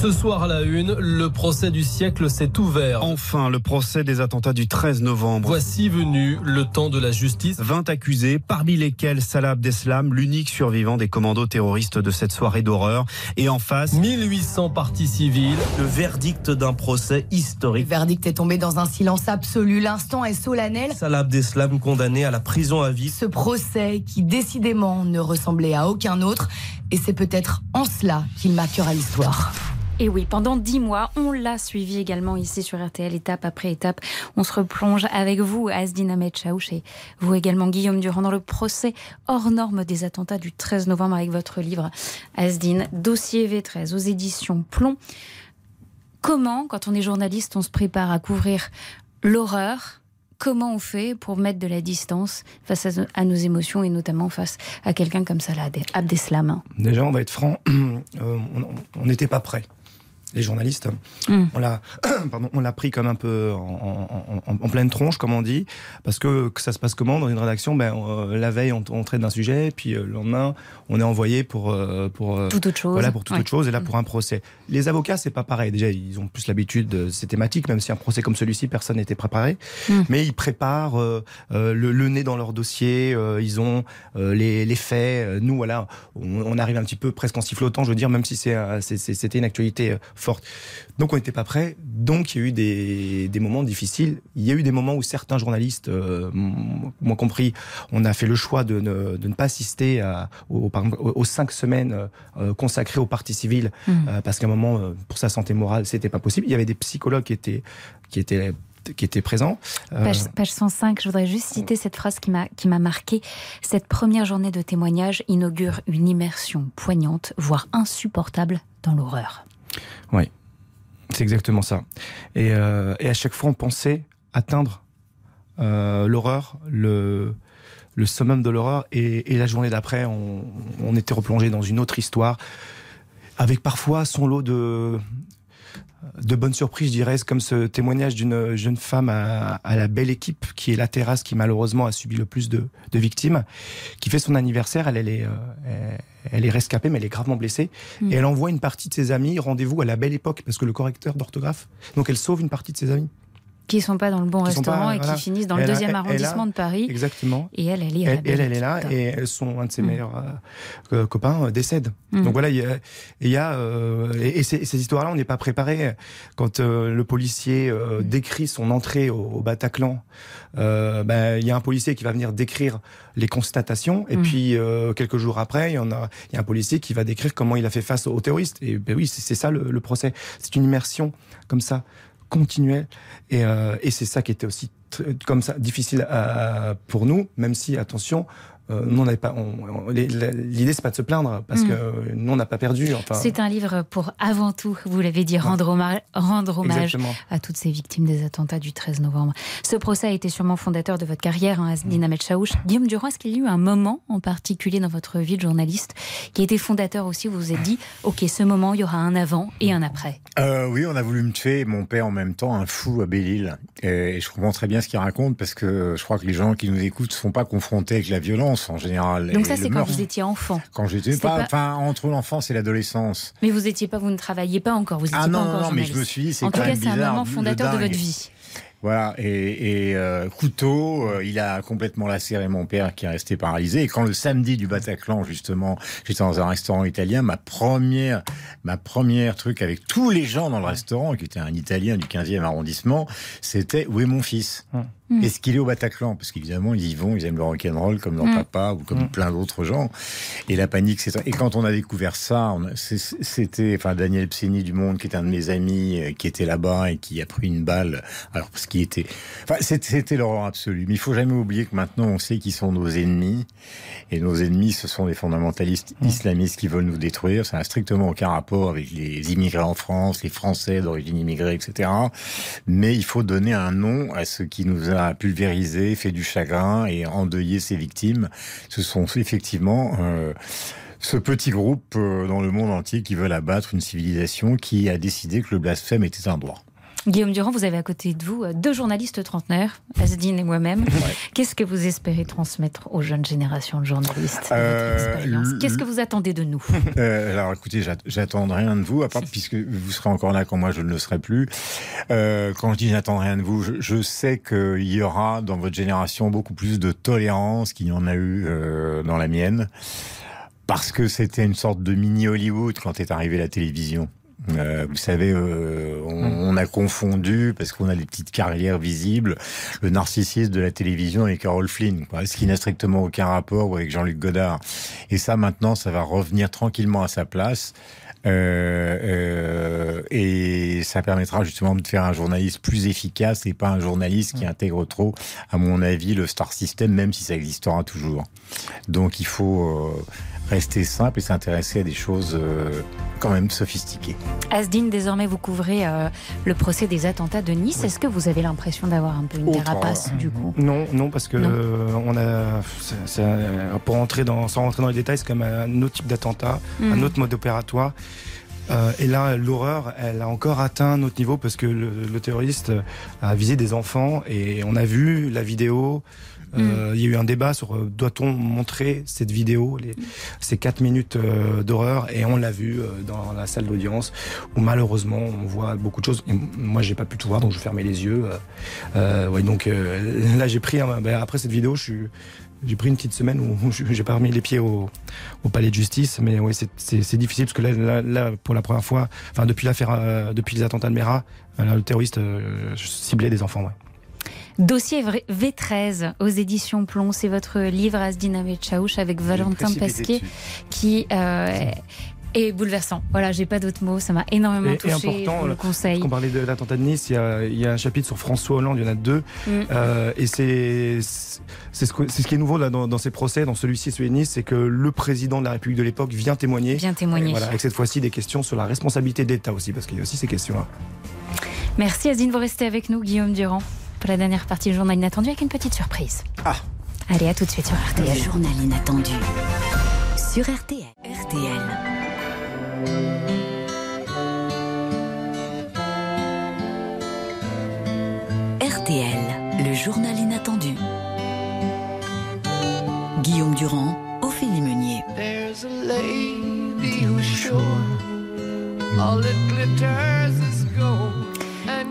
[SPEAKER 19] Ce soir à la une, le procès du siècle s'est ouvert.
[SPEAKER 20] Enfin, le procès des attentats du 13 novembre.
[SPEAKER 19] Voici venu le temps de la justice.
[SPEAKER 20] 20 accusés, parmi lesquels Salah Abdeslam, l'unique survivant des commandos terroristes de cette soirée d'horreur. Et en face,
[SPEAKER 19] 1800 parties civiles.
[SPEAKER 21] Le verdict d'un procès historique.
[SPEAKER 22] Le verdict est tombé dans un silence absolu. L'instant solennel.
[SPEAKER 21] Salah Abdeslam condamné à la prison à vie.
[SPEAKER 22] Ce procès qui décidément ne ressemblait à aucun autre et c'est peut-être en cela qu'il marquera l'histoire.
[SPEAKER 2] Et oui, pendant dix mois, on l'a suivi également ici sur RTL, étape après étape. On se replonge avec vous, Asdin Ahmed Chaouch, et vous également, Guillaume Durand, dans le procès hors norme des attentats du 13 novembre avec votre livre, Asdin, dossier V13 aux éditions Plomb. Comment, quand on est journaliste, on se prépare à couvrir l'horreur comment on fait pour mettre de la distance face à, nos émotions et notamment face à quelqu'un comme ça, Abdeslam.
[SPEAKER 17] Déjà, on va être franc, euh, on n'était pas prêt les journalistes. Hmm. On l'a, pardon, on l'a pris comme un peu en, pleine tronche, comme on dit, parce que, que ça se passe comment dans une rédaction? Ben euh, la veille, on, traite d'un sujet, puis euh, le lendemain, on est envoyé pour
[SPEAKER 2] euh, pour toute autre chose.
[SPEAKER 17] Voilà, pour toute autre chose, et là pour un procès. Les avocats, c'est pas pareil. Déjà, ils ont plus l'habitude de ces thématiques, même si un procès comme celui-ci, personne n'était préparé. Hmm. Mais ils préparent le, nez dans leur dossier. ils ont les, les, faits. Nous, voilà, on, on, arrive un petit peu presque en sifflotant, je veux dire, même si c'est, c'était une actualité forte. Donc on n'était pas prêt. Donc il y a eu des, des, moments difficiles. Il y a eu des moments où certains journalistes, euh, moi compris, on a fait le choix de ne, de ne pas assister à, aux, aux, cinq semaines euh, consacrées aux parties civiles, mmh. euh, parce qu'à un moment, pour sa santé morale, c'était pas possible. Il y avait des psychologues qui étaient qui étaient.
[SPEAKER 2] Page, page, 105, je voudrais juste citer cette phrase qui m'a marqué. Cette première journée de témoignage inaugure une immersion poignante, voire insupportable, dans l'horreur.
[SPEAKER 17] Oui, c'est exactement ça. Et, et, à chaque fois, on pensait atteindre l'horreur, le le summum de l'horreur. Et, la journée d'après, on, était replongé dans une autre histoire, avec parfois son lot de, de bonnes surprises, je dirais, comme ce témoignage d'une jeune femme à, la belle équipe, qui est la terrasse, qui malheureusement a subi le plus de, victimes, qui fait son anniversaire, elle, elle est, euh, elle est rescapée, mais elle est gravement blessée, mm. et elle envoie une partie de ses amis, rendez-vous à la belle époque, parce que le correcteur d'orthographe, donc elle sauve une partie de ses amis
[SPEAKER 2] qui sont pas dans le bon restaurant et qui finissent dans le deuxième arrondissement de Paris.
[SPEAKER 17] Exactement.
[SPEAKER 2] Et elle, elle est,
[SPEAKER 17] elle, elle, elle est là et sont un de ses mm. meilleurs euh, copains euh, décède. Mm. Donc voilà, il y a, il y a euh, et, ces, ces histoires-là, on n'est pas préparé. Quand le policier mm. décrit son entrée au, Bataclan, ben il y a un policier qui va venir décrire les constatations et puis quelques jours après, il y en a, il y a un policier qui va décrire comment il a fait face aux terroristes. Et ben oui, c'est ça le, le procès. C'est une immersion comme ça continuelle. Et, euh, et c'est ça qui était aussi comme ça difficile à, pour nous, même si, attention, euh, nous, on n'avait pas. L'idée, c'est pas de se plaindre parce mm. que nous, on n'a pas perdu. Enfin...
[SPEAKER 2] C'est un livre pour avant tout, vous l'avez dit, rendre, hommage, rendre hommage à toutes ces victimes des attentats du 13 novembre. Ce procès a été sûrement fondateur de votre carrière, hein, Asdine Ahmed Chaouch. Guillaume Durand, est-ce qu'il y a eu un moment en particulier dans votre vie de journaliste qui a été fondateur aussi Vous vous êtes dit, ok, ce moment, il y aura un avant et un après?
[SPEAKER 5] Euh, oui, on a voulu me tuer, mon père en même temps, un fou à Belle-Île. Et je comprends très bien ce qu'il raconte parce que je crois que les gens qui nous écoutent ne sont pas confrontés avec la violence en général.
[SPEAKER 2] Donc ça, c'est quand vous étiez enfant.
[SPEAKER 5] Quand j'étais pas, enfin entre l'enfance et l'adolescence.
[SPEAKER 2] Mais vous étiez pas, vous ne travailliez pas encore, vous étiez
[SPEAKER 5] ah
[SPEAKER 2] non, pas encore
[SPEAKER 5] non, mais je me suis
[SPEAKER 2] c'est En tout cas, c'est un moment fondateur de votre vie.
[SPEAKER 5] Voilà, et, et euh, couteau, euh, il a complètement lacéré mon père qui est resté paralysé. Et quand le samedi du Bataclan, justement, j'étais dans un restaurant italien, ma première, ma première truc avec tous les gens dans le restaurant, qui était un Italien du 15e arrondissement, c'était où est mon fils? Hum. Mm. Est-ce qu'il est au Bataclan Parce qu'évidemment, ils y vont, ils aiment le rock'n'roll comme leur mm. papa ou comme mm. plein d'autres gens. Et la panique, c'est Et quand on a découvert ça, c'était, enfin, Daniel Pseni du Monde, qui est un de mes amis, euh, qui était là-bas et qui a pris une balle. Alors, parce qu'il était, enfin, c'était l'horreur absolue. Mais il faut jamais oublier que maintenant, on sait qui sont nos ennemis. Et nos ennemis, ce sont les fondamentalistes islamistes qui veulent nous détruire. Ça n'a strictement aucun rapport avec les immigrés en France, les Français d'origine immigrée, etc. Mais il faut donner un nom à ce qui nous a a pulvérisé, fait du chagrin et endeuillé ses victimes. Ce sont effectivement euh, ce petit groupe euh, dans le monde entier qui veulent abattre une civilisation qui a décidé que le blasphème était un droit.
[SPEAKER 2] Guillaume Durand, vous avez à côté de vous euh, deux journalistes trentenaires, Asdine et moi-même. Qu'est-ce que vous espérez transmettre aux jeunes générations de journalistes euh, Qu'est-ce que vous attendez de nous?
[SPEAKER 5] Euh, Alors écoutez, j'attends rien de vous, à part puisque vous serez encore là quand moi je ne le serai plus. quand je dis j'attends rien de vous, je, sais qu'il y aura dans votre génération beaucoup plus de tolérance qu'il y en a eu dans la mienne parce que c'était une sorte de mini Hollywood quand est arrivée la télévision. Euh, vous savez, euh, on, a confondu, parce qu'on a des petites carrières visibles, le narcissisme de la télévision avec Carol Flynn, ce qui n'a strictement aucun rapport avec Jean-Luc Godard. Et ça, maintenant, ça va revenir tranquillement à sa place. Euh, euh, et ça permettra justement de faire un journaliste plus efficace et pas un journaliste qui intègre trop, à mon avis, le star system, même si ça existera toujours. Donc il faut euh, rester simple et s'intéresser à des choses euh, quand même sophistiquées.
[SPEAKER 2] Asdine, désormais vous couvrez euh, le procès des attentats de Nice. Est-ce que vous avez l'impression d'avoir un peu une dérapace du coup?
[SPEAKER 17] Non, non, parce que euh, on a, pour entrer dans, sans rentrer dans les détails, c'est quand même un autre type d'attentat, un mhm. autre mode opératoire. et là, l'horreur, elle a encore atteint notre niveau parce que le, le, terroriste a visé des enfants et on a vu la vidéo. Euh, il y a eu un débat sur euh, doit-on montrer cette vidéo, les, ces quatre minutes euh, d'horreur, et on l'a vu dans la salle d'audience où malheureusement on voit beaucoup de choses. Et moi, j'ai pas pu tout voir, donc je fermais les yeux. ouais, donc là, j'ai pris ben, après cette vidéo, je suis j'ai pris une petite semaine où j'ai pas remis les pieds au, au, palais de justice, mais c'est difficile parce que là, là, pour la première fois, enfin depuis l'affaire, depuis les attentats de Mera, le terroriste ciblait des enfants. Ouais.
[SPEAKER 2] Dossier V13 aux éditions Plomb, c'est votre livre Asdina Chaouch avec Valentin Pasquier qui euh, et bouleversant. Voilà, j'ai pas d'autres mots, ça m'a énormément touché. Et important, le conseil.
[SPEAKER 17] On parlait de l'attentat de Nice, il y, a, un chapitre sur François Hollande, il y en a deux, mm. euh, et c'est c'est ce, ce, qui est nouveau là, dans, ces procès, dans celui-ci et celui de Nice, c'est que le président de la République de l'époque vient témoigner.
[SPEAKER 2] Vient témoigner.
[SPEAKER 17] Voilà, avec cette fois-ci des questions sur la responsabilité de l'État aussi, parce qu'il y a aussi ces questions-là.
[SPEAKER 2] Merci Azine, vous restez avec nous, Guillaume Durand, pour la dernière partie du journal inattendu avec une petite surprise.
[SPEAKER 17] Ah
[SPEAKER 2] Allez, à tout de suite sur RTL.
[SPEAKER 16] Le journal inattendu sur RTL. RTL. RTL, le journal inattendu. Guillaume Durand, Ophélie Meunier.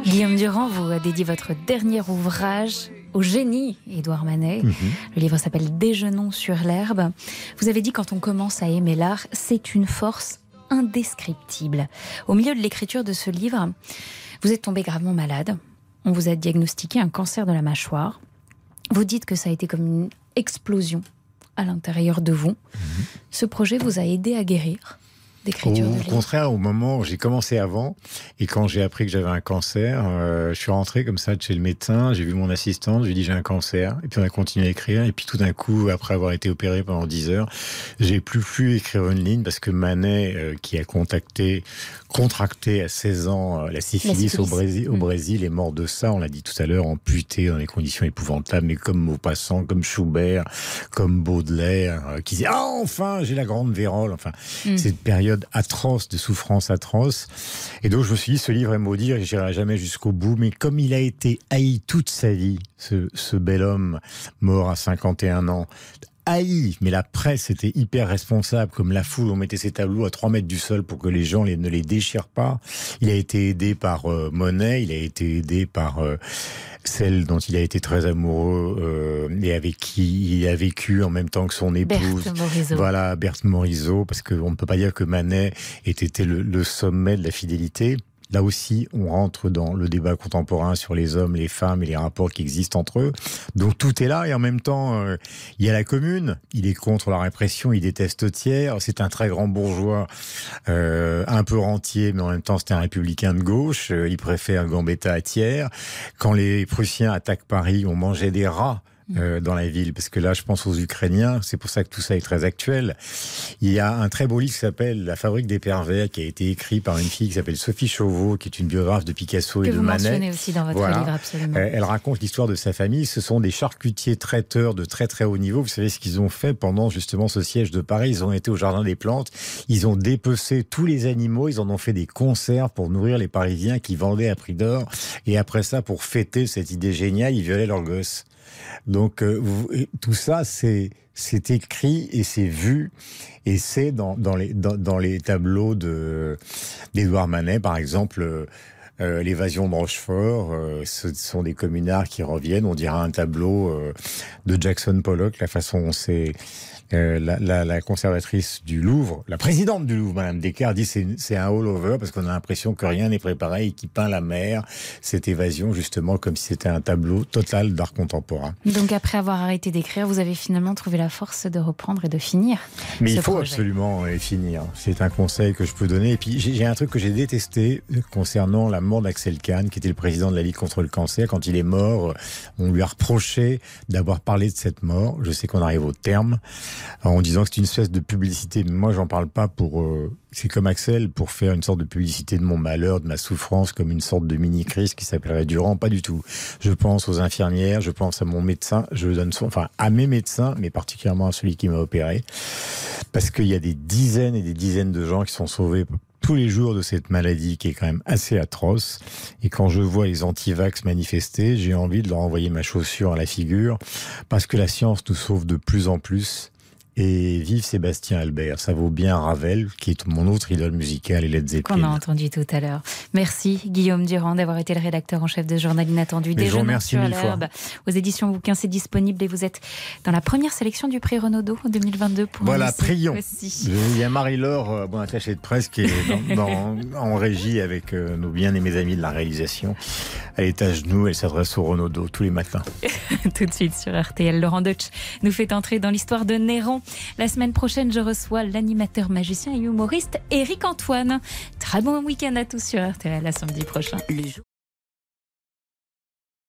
[SPEAKER 2] Guillaume Durand, vous dédié votre dernier ouvrage au génie Édouard Manet. Mhm. Le livre s'appelle Déjeunons sur l'herbe. Vous avez dit quand on commence à aimer l'art, c'est une force indescriptible. Au milieu de l'écriture de ce livre, vous êtes tombé gravement malade. On vous a diagnostiqué un cancer de la mâchoire. Vous dites que ça a été comme une explosion à l'intérieur de vous. Mhm. Ce projet vous a aidé à guérir
[SPEAKER 5] au, contraire, au moment où j'ai commencé avant, et quand j'ai appris que j'avais un cancer, euh, je suis rentré comme ça de chez le médecin, j'ai vu mon assistante, je lui ai dit j'ai un cancer, et puis on a continué à écrire, et puis tout d'un coup, après avoir été opéré pendant 10 heures, j'ai plus pu écrire une ligne parce que Manet, euh, qui a contacté, contracté à 16 ans euh, la, syphilis au, Brésil, au mm. Brésil, est mort de ça, on l'a dit tout à l'heure, amputé dans des conditions épouvantables, mais comme Maupassant, comme Schubert, comme Baudelaire, qui disait ah enfin j'ai la grande vérole, enfin mm. cette période atroce, de souffrance atroce. Et donc je me suis dit, ce livre est maudit, je n'irai jamais jusqu'au bout. Mais comme il a été haï toute sa vie, ce, bel homme mort à 51 ans, haï, mais la presse était hyper responsable, comme la foule, on mettait ses tableaux à 3 mètres du sol pour que les gens ne les déchirent pas. Il a été aidé par euh, Monet, il a été aidé par euh, celle dont il a été très amoureux euh, et avec qui il a vécu en même temps que son épouse.
[SPEAKER 2] Berthe Morisot.
[SPEAKER 5] Voilà, Berthe Morisot, parce qu'on ne peut pas dire que Manet ait été le sommet de la fidélité. Là aussi, on rentre dans le débat contemporain sur les hommes, les femmes et les rapports qui existent entre eux. Donc tout est là et en même temps, euh, il y a la commune. Il est contre la répression, il déteste Thiers. C'est un très grand bourgeois, euh, un peu rentier, mais en même temps c'est un républicain de gauche. Euh, il préfère Gambetta à Thiers. Quand les Prussiens attaquent Paris, on mangeait des rats. Euh, dans la ville, parce que là, je pense aux Ukrainiens, c'est pour ça que tout ça est très actuel. Il y a un très beau livre qui s'appelle La fabrique des pervers, qui a été écrit par une fille qui s'appelle Sophie Chauveau, qui est une biographe de Picasso et de Manet.
[SPEAKER 2] Que aussi dans votre livre, absolument.
[SPEAKER 5] Euh, elle raconte l'histoire de sa famille. Ce sont des charcutiers traiteurs de très très haut niveau. Vous savez ce qu'ils ont fait pendant justement ce siège de Paris? Ils ont été au Jardin des Plantes, ils ont dépecé tous les animaux, ils en ont fait des conserves pour nourrir les Parisiens qui vendaient à prix d'or. Et après ça, pour fêter cette idée géniale, ils violaient leurs gosses. Donc euh, tout ça, c'est c'est écrit et c'est vu et c'est dans, dans, les, dans, les tableaux de d'Edouard Manet, par exemple. Euh, euh, l'évasion de Rochefort, ce sont des communards qui reviennent. On dirait un tableau de Jackson Pollock, la façon dont c'est euh, la, la, conservatrice du Louvre, la présidente du Louvre, Madame Descartes, dit c'est c'est un all-over parce qu'on a l'impression que rien n'est préparé et qui peint la mer, cette évasion justement comme si c'était un tableau total d'art contemporain.
[SPEAKER 2] Donc après avoir arrêté d'écrire, vous avez finalement trouvé la force de reprendre et de finir.
[SPEAKER 5] Mais il faut absolument euh, finir. C'est un conseil que je peux donner. Et puis j'ai un truc que j'ai détesté concernant la mort d'Axel Kahn, qui était le président de la Ligue contre le cancer. Quand il est mort, on lui a reproché d'avoir parlé de cette mort. Je sais qu'on arrive au terme en disant que c'est une espèce de publicité. Moi, j'en parle pas pour. Euh, c'est comme Axel pour faire une sorte de publicité de mon malheur, de ma souffrance, comme une sorte de mini-crise qui s'appellerait Durand. Pas du tout. Je pense aux infirmières, je pense à mon médecin, je donne son, enfin à mes médecins, mais particulièrement à celui qui m'a opéré, parce qu'il y a des dizaines et des dizaines de gens qui sont sauvés tous les jours de cette maladie qui est quand même assez atroce. Et quand je vois les antivax manifester, j'ai envie de leur envoyer ma chaussure à la figure parce que la science nous sauve de plus en plus et vive Sébastien Albert. Ça vaut bien Ravel, qui est mon autre idole musicale, et Led Zeppelin.
[SPEAKER 2] Qu'on a entendu tout à l'heure. Merci Guillaume Durand d'avoir été le rédacteur en chef de Journal Inattendu.
[SPEAKER 5] Des jeunes sur l'herbe
[SPEAKER 2] aux éditions Bouquin, c'est disponible et vous êtes dans la première sélection du prix Renaudot 2022 pour
[SPEAKER 5] Voilà, prions. Il y a Marie-Laure, euh, bon attachée de presse, qui est en régie avec euh, nos bien-aimés amis de la réalisation. Elle est à genoux, elle s'adresse au Renaudot tous les matins.
[SPEAKER 2] tout de suite sur RTL. Laurent Deutsch nous fait entrer dans l'histoire de Néron La semaine prochaine, je reçois l'animateur magicien et humoriste Eric Antoine. Très bon week-end à tous sur RTL, à samedi prochain.